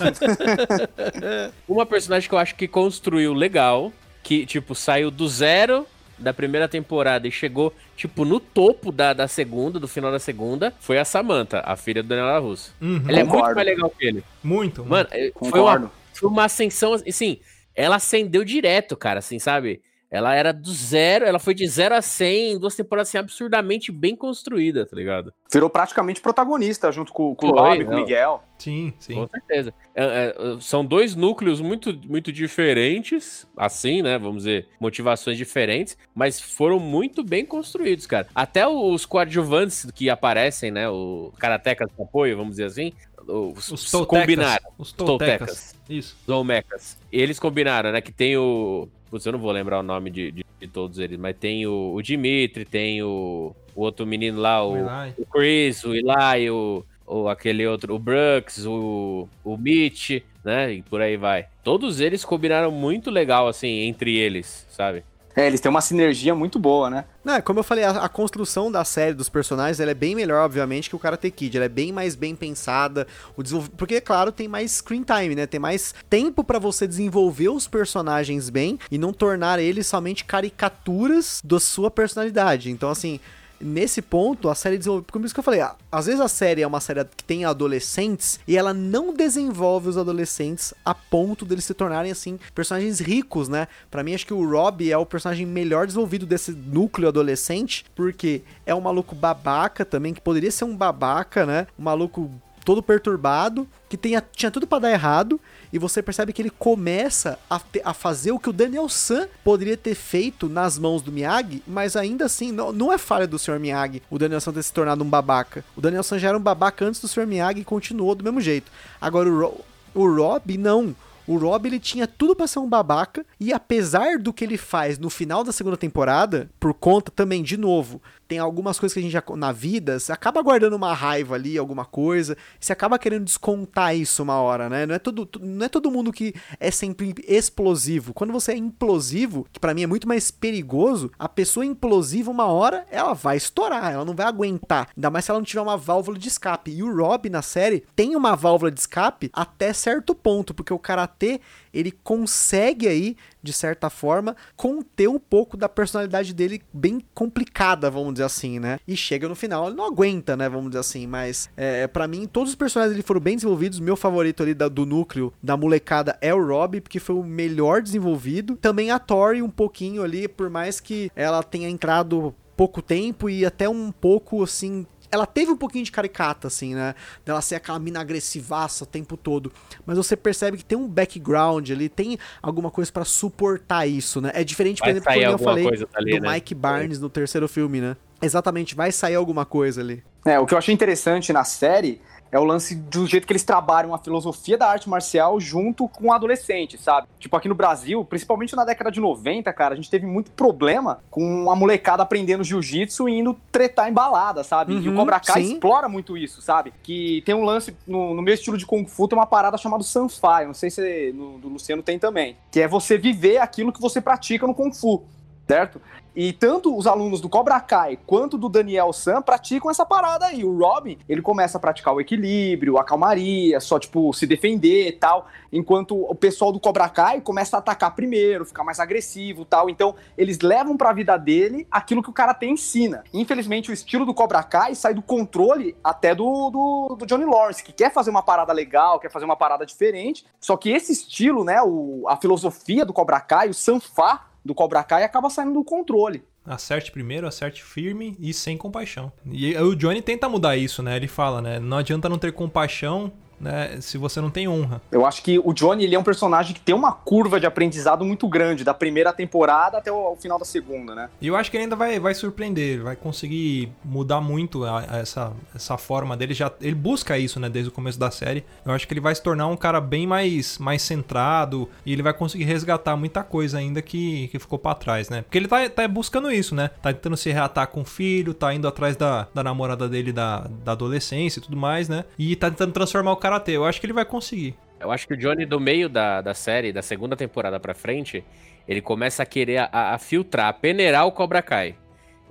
Uma personagem que eu acho que construiu legal, que, tipo, saiu do zero da primeira temporada e chegou, tipo, no topo da, da segunda, do final da segunda, foi a Samantha, a filha do Daniel Russo. Uhum. Ela é muito mais legal que ele. Muito. Mano, é, foi uma, foi uma ascensão, assim, ela ascendeu direto, cara, assim, sabe? Ela era do zero, ela foi de zero a 100 em duas temporadas, assim, absurdamente bem construída, tá ligado? Virou praticamente protagonista, junto com, com o Rob, com o. Miguel. Sim, sim. Com certeza. É, é, são dois núcleos muito, muito diferentes, assim, né? Vamos dizer, motivações diferentes, mas foram muito bem construídos, cara. Até os coadjuvantes que aparecem, né? O karatecas de apoio, vamos dizer assim, os, Os Toltecas. combinaram. Os Toltecas. Toltecas. Isso. Os Olmecas. Eles combinaram, né? Que tem o. Putz, eu não vou lembrar o nome de, de, de todos eles, mas tem o, o Dimitri, tem o, o outro menino lá, o, O o Chris, o Eli, o, o aquele outro, o Brooks, o, o Mitch, né? E por aí vai. Todos eles combinaram muito legal, assim, entre eles, sabe? É, eles têm uma sinergia muito boa, né? Não, é, como eu falei, a, a construção da série dos personagens ela é bem melhor, obviamente, que o Karate Kid. Ela é bem mais bem pensada. O desenvolv... Porque, claro, tem mais screen time, né? Tem mais tempo pra você desenvolver os personagens bem e não tornar eles somente caricaturas da sua personalidade. Então, assim. Nesse ponto, a série desenvolve. Como isso que eu falei, a- às vezes a série é uma série que tem adolescentes e ela não desenvolve os adolescentes a ponto deles se tornarem, assim, personagens ricos, né? Pra mim, acho que o Rob é o personagem melhor desenvolvido desse núcleo adolescente, porque é um maluco babaca também, que poderia ser um babaca, né? Um maluco todo perturbado, que tenha, tinha tudo pra dar errado, e você percebe que ele começa a, te- a fazer o que o Daniel San poderia ter feito nas mãos do Miyagi, mas ainda assim, não, não é falha do Sr. Miyagi o Daniel San ter se tornado um babaca. O Daniel San já era um babaca antes do Sr. Miyagi e continuou do mesmo jeito. Agora o, Ro o Rob, não. O Rob ele tinha tudo pra ser um babaca e apesar do que ele faz no final da segunda temporada, por conta também de novo tem algumas coisas que a gente já. Na vida, você acaba guardando uma raiva ali, alguma coisa. Você acaba querendo descontar isso uma hora, né? Não é todo, não é todo mundo que é sempre explosivo. Quando você é implosivo, que para mim é muito mais perigoso, a pessoa implosiva, uma hora, ela vai estourar, ela não vai aguentar. Ainda mais se ela não tiver uma válvula de escape. E o Rob na série tem uma válvula de escape até certo ponto, porque o karatê ele consegue aí, de certa forma, conter um pouco da personalidade dele bem complicada, vamos dizer assim, né? E chega no final, ele não aguenta, né? Vamos dizer assim, mas é, para mim, todos os personagens dele foram bem desenvolvidos. Meu favorito ali da, do núcleo da molecada é o Rob, porque foi o melhor desenvolvido. Também a Tori, um pouquinho ali, por mais que ela tenha entrado pouco tempo e até um pouco assim ela teve um pouquinho de caricata, assim, né? Dela ser aquela mina agressivaça o tempo todo. Mas você percebe que tem um background ali, tem alguma coisa para suportar isso, né? É diferente, por exemplo, quando eu falei do né? Mike Barnes no terceiro filme, né? Exatamente, vai sair alguma coisa ali. É, o que eu achei interessante na série é o lance do jeito que eles trabalham a filosofia da arte marcial junto com o adolescente, sabe? Tipo, aqui no Brasil, principalmente na década de 90, cara, a gente teve muito problema com a molecada aprendendo jiu-jitsu e indo tretar em balada, sabe? Uhum, e o uhum, Cobra Kai sim. explora muito isso, sabe? Que tem um lance, no, no meu estilo de Kung Fu, tem uma parada chamada Sanfai, não sei se no, do Luciano tem também, que é você viver aquilo que você pratica no Kung Fu certo? E tanto os alunos do Cobra Kai quanto do Daniel San praticam essa parada aí. O Robin, ele começa a praticar o equilíbrio, a calmaria, só, tipo, se defender e tal, enquanto o pessoal do Cobra Kai começa a atacar primeiro, ficar mais agressivo tal. Então, eles levam pra vida dele aquilo que o cara tem ensina. Infelizmente, o estilo do Cobra Kai sai do controle até do, do, do Johnny Lawrence, que quer fazer uma parada legal, quer fazer uma parada diferente, só que esse estilo, né, o, a filosofia do Cobra Kai, o Sanfá, do Cobra Kai acaba saindo do controle. Acerte primeiro, acerte firme e sem compaixão. E o Johnny tenta mudar isso, né? Ele fala, né? Não adianta não ter compaixão né, se você não tem honra. Eu acho que o Johnny ele é um personagem que tem uma curva de aprendizado muito grande, da primeira temporada até o, final da segunda, né? E eu acho que ele ainda vai, vai surpreender, vai conseguir mudar muito a, a essa, essa forma dele. Já, ele busca isso, né, desde o começo da série. Eu acho que ele vai se tornar um cara bem mais, mais centrado e ele vai conseguir resgatar muita coisa ainda que, que ficou para trás, né? Porque ele tá, tá buscando isso, né? Tá tentando se reatar com o filho, tá indo atrás da, da namorada dele da, da adolescência e tudo mais, né? E tá tentando transformar o cara karatê. Eu acho que ele vai conseguir. Eu acho que o Johnny, do meio da, da série, da segunda temporada pra frente, ele começa a querer a, a filtrar, a peneirar o Cobra Kai.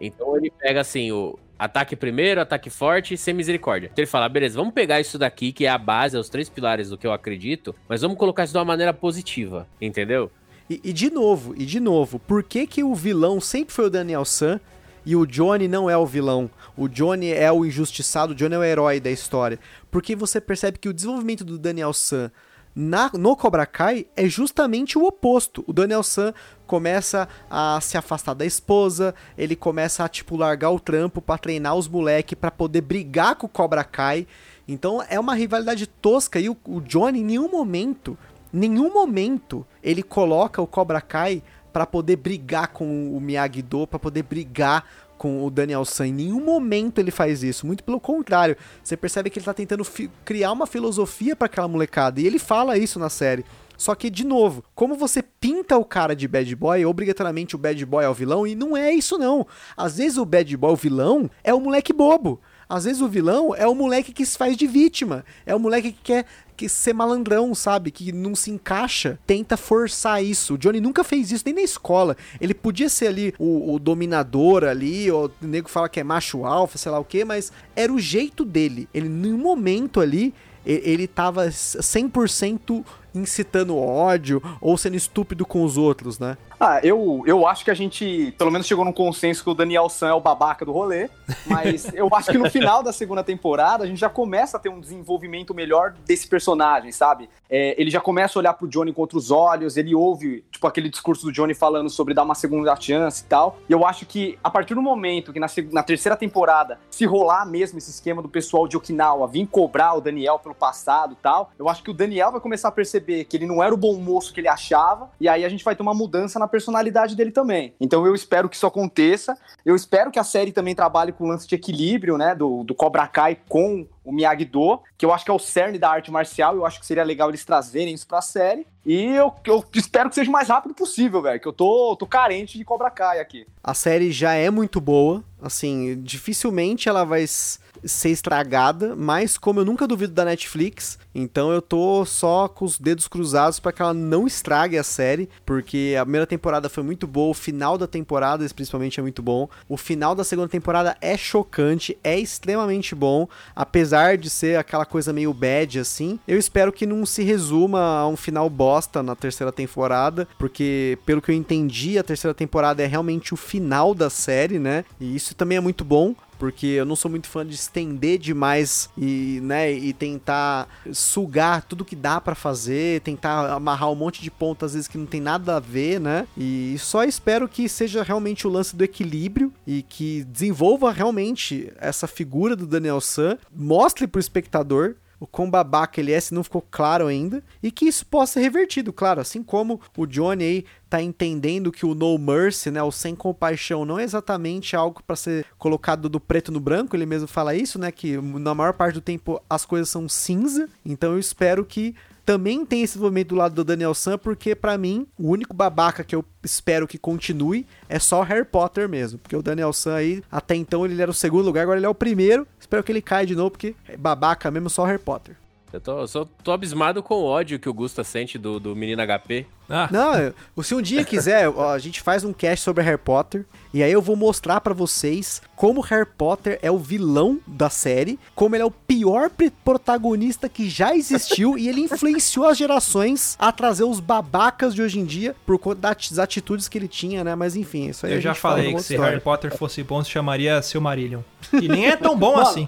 Então ele pega assim, o ataque primeiro, ataque forte e sem misericórdia. Então ele fala, beleza, vamos pegar isso daqui, que é a base, é os três pilares do que eu acredito, mas vamos colocar isso de uma maneira positiva, entendeu? E, e de novo, e de novo, por que que o vilão sempre foi o Daniel San e o Johnny não é o vilão? O Johnny é o injustiçado, o Johnny é o herói da história. Porque você percebe que o desenvolvimento do Daniel San na, no Cobra Kai é justamente o oposto. O Daniel San começa a se afastar da esposa, ele começa a tipo largar o trampo para treinar os moleque para poder brigar com o Cobra Kai. Então é uma rivalidade tosca e o, o Johnny em nenhum momento, nenhum momento ele coloca o Cobra Kai para poder brigar com o Miyagi-Do, para poder brigar com o Daniel San. Em nenhum momento ele faz isso. Muito pelo contrário. Você percebe que ele tá tentando criar uma filosofia para aquela molecada. E ele fala isso na série. Só que, de novo, como você pinta o cara de bad boy, obrigatoriamente o bad boy é o vilão, e não é isso não. Às vezes o bad boy, o vilão, é o moleque bobo. Às vezes o vilão é o moleque que se faz de vítima. É o moleque que quer que ser malandrão, sabe? Que não se encaixa, tenta forçar isso. O Johnny nunca fez isso, nem na escola. Ele podia ser ali o, o dominador ali, ou o nego fala que é macho alfa, sei lá o que, mas era o jeito dele. Ele, num momento ali, ele tava 100% incitando ódio ou sendo estúpido com os outros, né? Ah, eu, eu acho que a gente, pelo menos, chegou num consenso que o Daniel San é o babaca do rolê, mas eu acho que no final da segunda temporada a gente já começa a ter um desenvolvimento melhor desse personagem, sabe? É, ele já começa a olhar pro Johnny com outros olhos, ele ouve, tipo, aquele discurso do Johnny falando sobre dar uma segunda chance e tal. E eu acho que a partir do momento que na, na terceira temporada se rolar mesmo esse esquema do pessoal de Okinawa vir cobrar o Daniel pelo passado e tal, eu acho que o Daniel vai começar a perceber que ele não era o bom moço que ele achava, e aí a gente vai ter uma mudança na personalidade dele também. Então eu espero que isso aconteça. Eu espero que a série também trabalhe com o lance de equilíbrio, né? Do, do Cobra Kai com o Miyagi-Do, que eu acho que é o cerne da arte marcial, eu acho que seria legal eles trazerem isso pra série. E eu, eu espero que seja o mais rápido possível, velho, que eu tô, tô carente de Cobra Kai aqui. A série já é muito boa, assim, dificilmente ela vai ser estragada, mas como eu nunca duvido da Netflix, então eu tô só com os dedos cruzados pra que ela não estrague a série, porque a primeira temporada foi muito boa, o final da temporada principalmente é muito bom, o final da segunda temporada é chocante, é extremamente bom, apesar de ser aquela coisa meio bad assim. Eu espero que não se resuma a um final bosta na terceira temporada, porque pelo que eu entendi, a terceira temporada é realmente o final da série, né? E isso também é muito bom, porque eu não sou muito fã de estender demais e, né, e tentar sugar tudo que dá pra fazer, tentar amarrar um monte de pontas às vezes que não tem nada a ver, né? E só espero que seja realmente o lance do equilíbrio e que desenvolva realmente essa figura do Daniel San, mostre pro espectador o quão babaca ele é, se não ficou claro ainda, e que isso possa ser revertido, claro, assim como o Johnny aí tá entendendo que o No Mercy, né, o sem compaixão, não é exatamente algo para ser colocado do preto no branco, ele mesmo fala isso, né, que na maior parte do tempo as coisas são cinza, então eu espero que também tem esse desenvolvimento do lado do Daniel San, porque pra mim, o único babaca que eu espero que continue é só Harry Potter mesmo. Porque o Daniel San aí, até então ele era o segundo lugar, agora ele é o primeiro. Espero que ele caia de novo, porque é babaca mesmo só Harry Potter. Eu tô, eu só tô abismado com o ódio que o Gusta sente do, do menino HP. Ah, Não, se um dia quiser, ó, a gente faz um cast sobre Harry Potter e aí eu vou mostrar pra vocês como Harry Potter é o vilão da série, como ele é o pior protagonista que já existiu e ele influenciou as gerações a trazer os babacas de hoje em dia por conta das atitudes que ele tinha, né? Mas enfim, isso aí eu já falei que se Harry. Potter fosse bom, se chamaria Silmarillion. E nem é tão bom assim.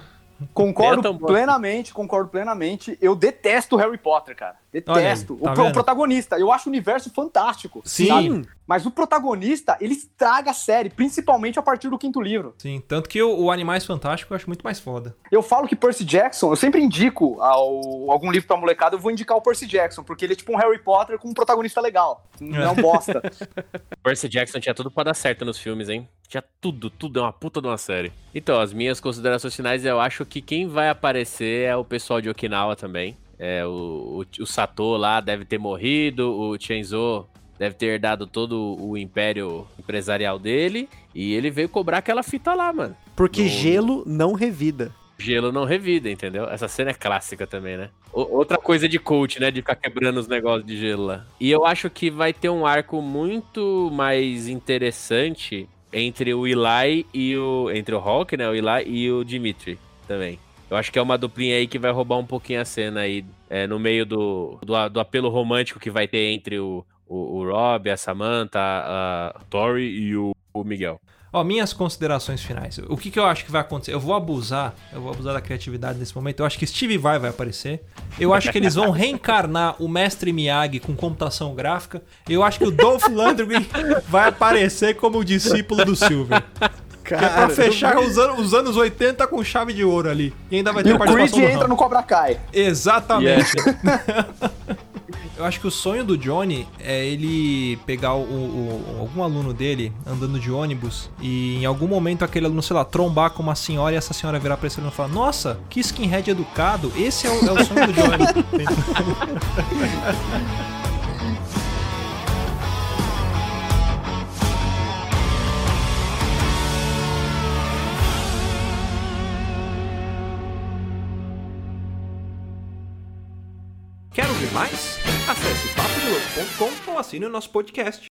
Concordo É plenamente, concordo plenamente. Eu detesto Harry Potter, cara. Detesto. Aí, tá o, pro- vendo? protagonista. Eu acho o universo fantástico. Sim. sabe? Mas o protagonista, ele estraga a série, principalmente a partir do quinto livro. Sim, tanto que o, o Animais Fantásticos eu acho muito mais foda. Eu falo que Percy Jackson, eu sempre indico ao- algum livro pra molecada, eu vou indicar o Percy Jackson, porque ele é tipo um Harry Potter com um protagonista legal. Não é um bosta. Percy Jackson tinha tudo pra dar certo nos filmes, hein? Tinha tudo, tudo, é uma puta de uma série. Então, as minhas considerações finais, eu acho que quem vai aparecer é o pessoal de Okinawa também. É, o, o, o Sato lá deve ter morrido, o Chenzo deve ter herdado todo o império empresarial dele, e ele veio cobrar aquela fita lá, mano. Porque No- gelo não revida. Gelo não revida, entendeu? Essa cena é clássica também, né? O- outra coisa de coach, né? De ficar quebrando os negócios de gelo lá. E eu acho que vai ter um arco muito mais interessante entre o Eli e o. Entre o Hulk, né? O Eli e o Dimitri também. Eu acho que é uma duplinha aí que vai roubar um pouquinho a cena aí. é, no meio do, do, do apelo romântico que vai ter entre o, o, o Rob, a Samantha, a, a Tori e o, o Miguel. Ó, minhas considerações finais. O que, que eu acho que vai acontecer? Eu vou abusar, eu vou abusar da criatividade nesse momento. Eu acho que Steve Vai vai aparecer. Eu acho que eles vão reencarnar o mestre Miyagi com computação gráfica. Eu acho que o Dolph Lundgren vai aparecer como o discípulo do Silver. Que é pra Cara, fechar os anos, os anos 80 com chave de ouro ali. E ainda vai ter e a o Creed participação entra no Cobra Kai. Exatamente. Eu acho que o sonho do Johnny é ele pegar o, o- algum aluno dele andando de ônibus e em algum momento aquele aluno, sei lá, trombar com uma senhora e essa senhora virar pra esse aluno e falar: Nossa, que skinhead educado, esse é o, é o sonho do Johnny. mais? Acesse papodelouco.com ou assine o nosso podcast.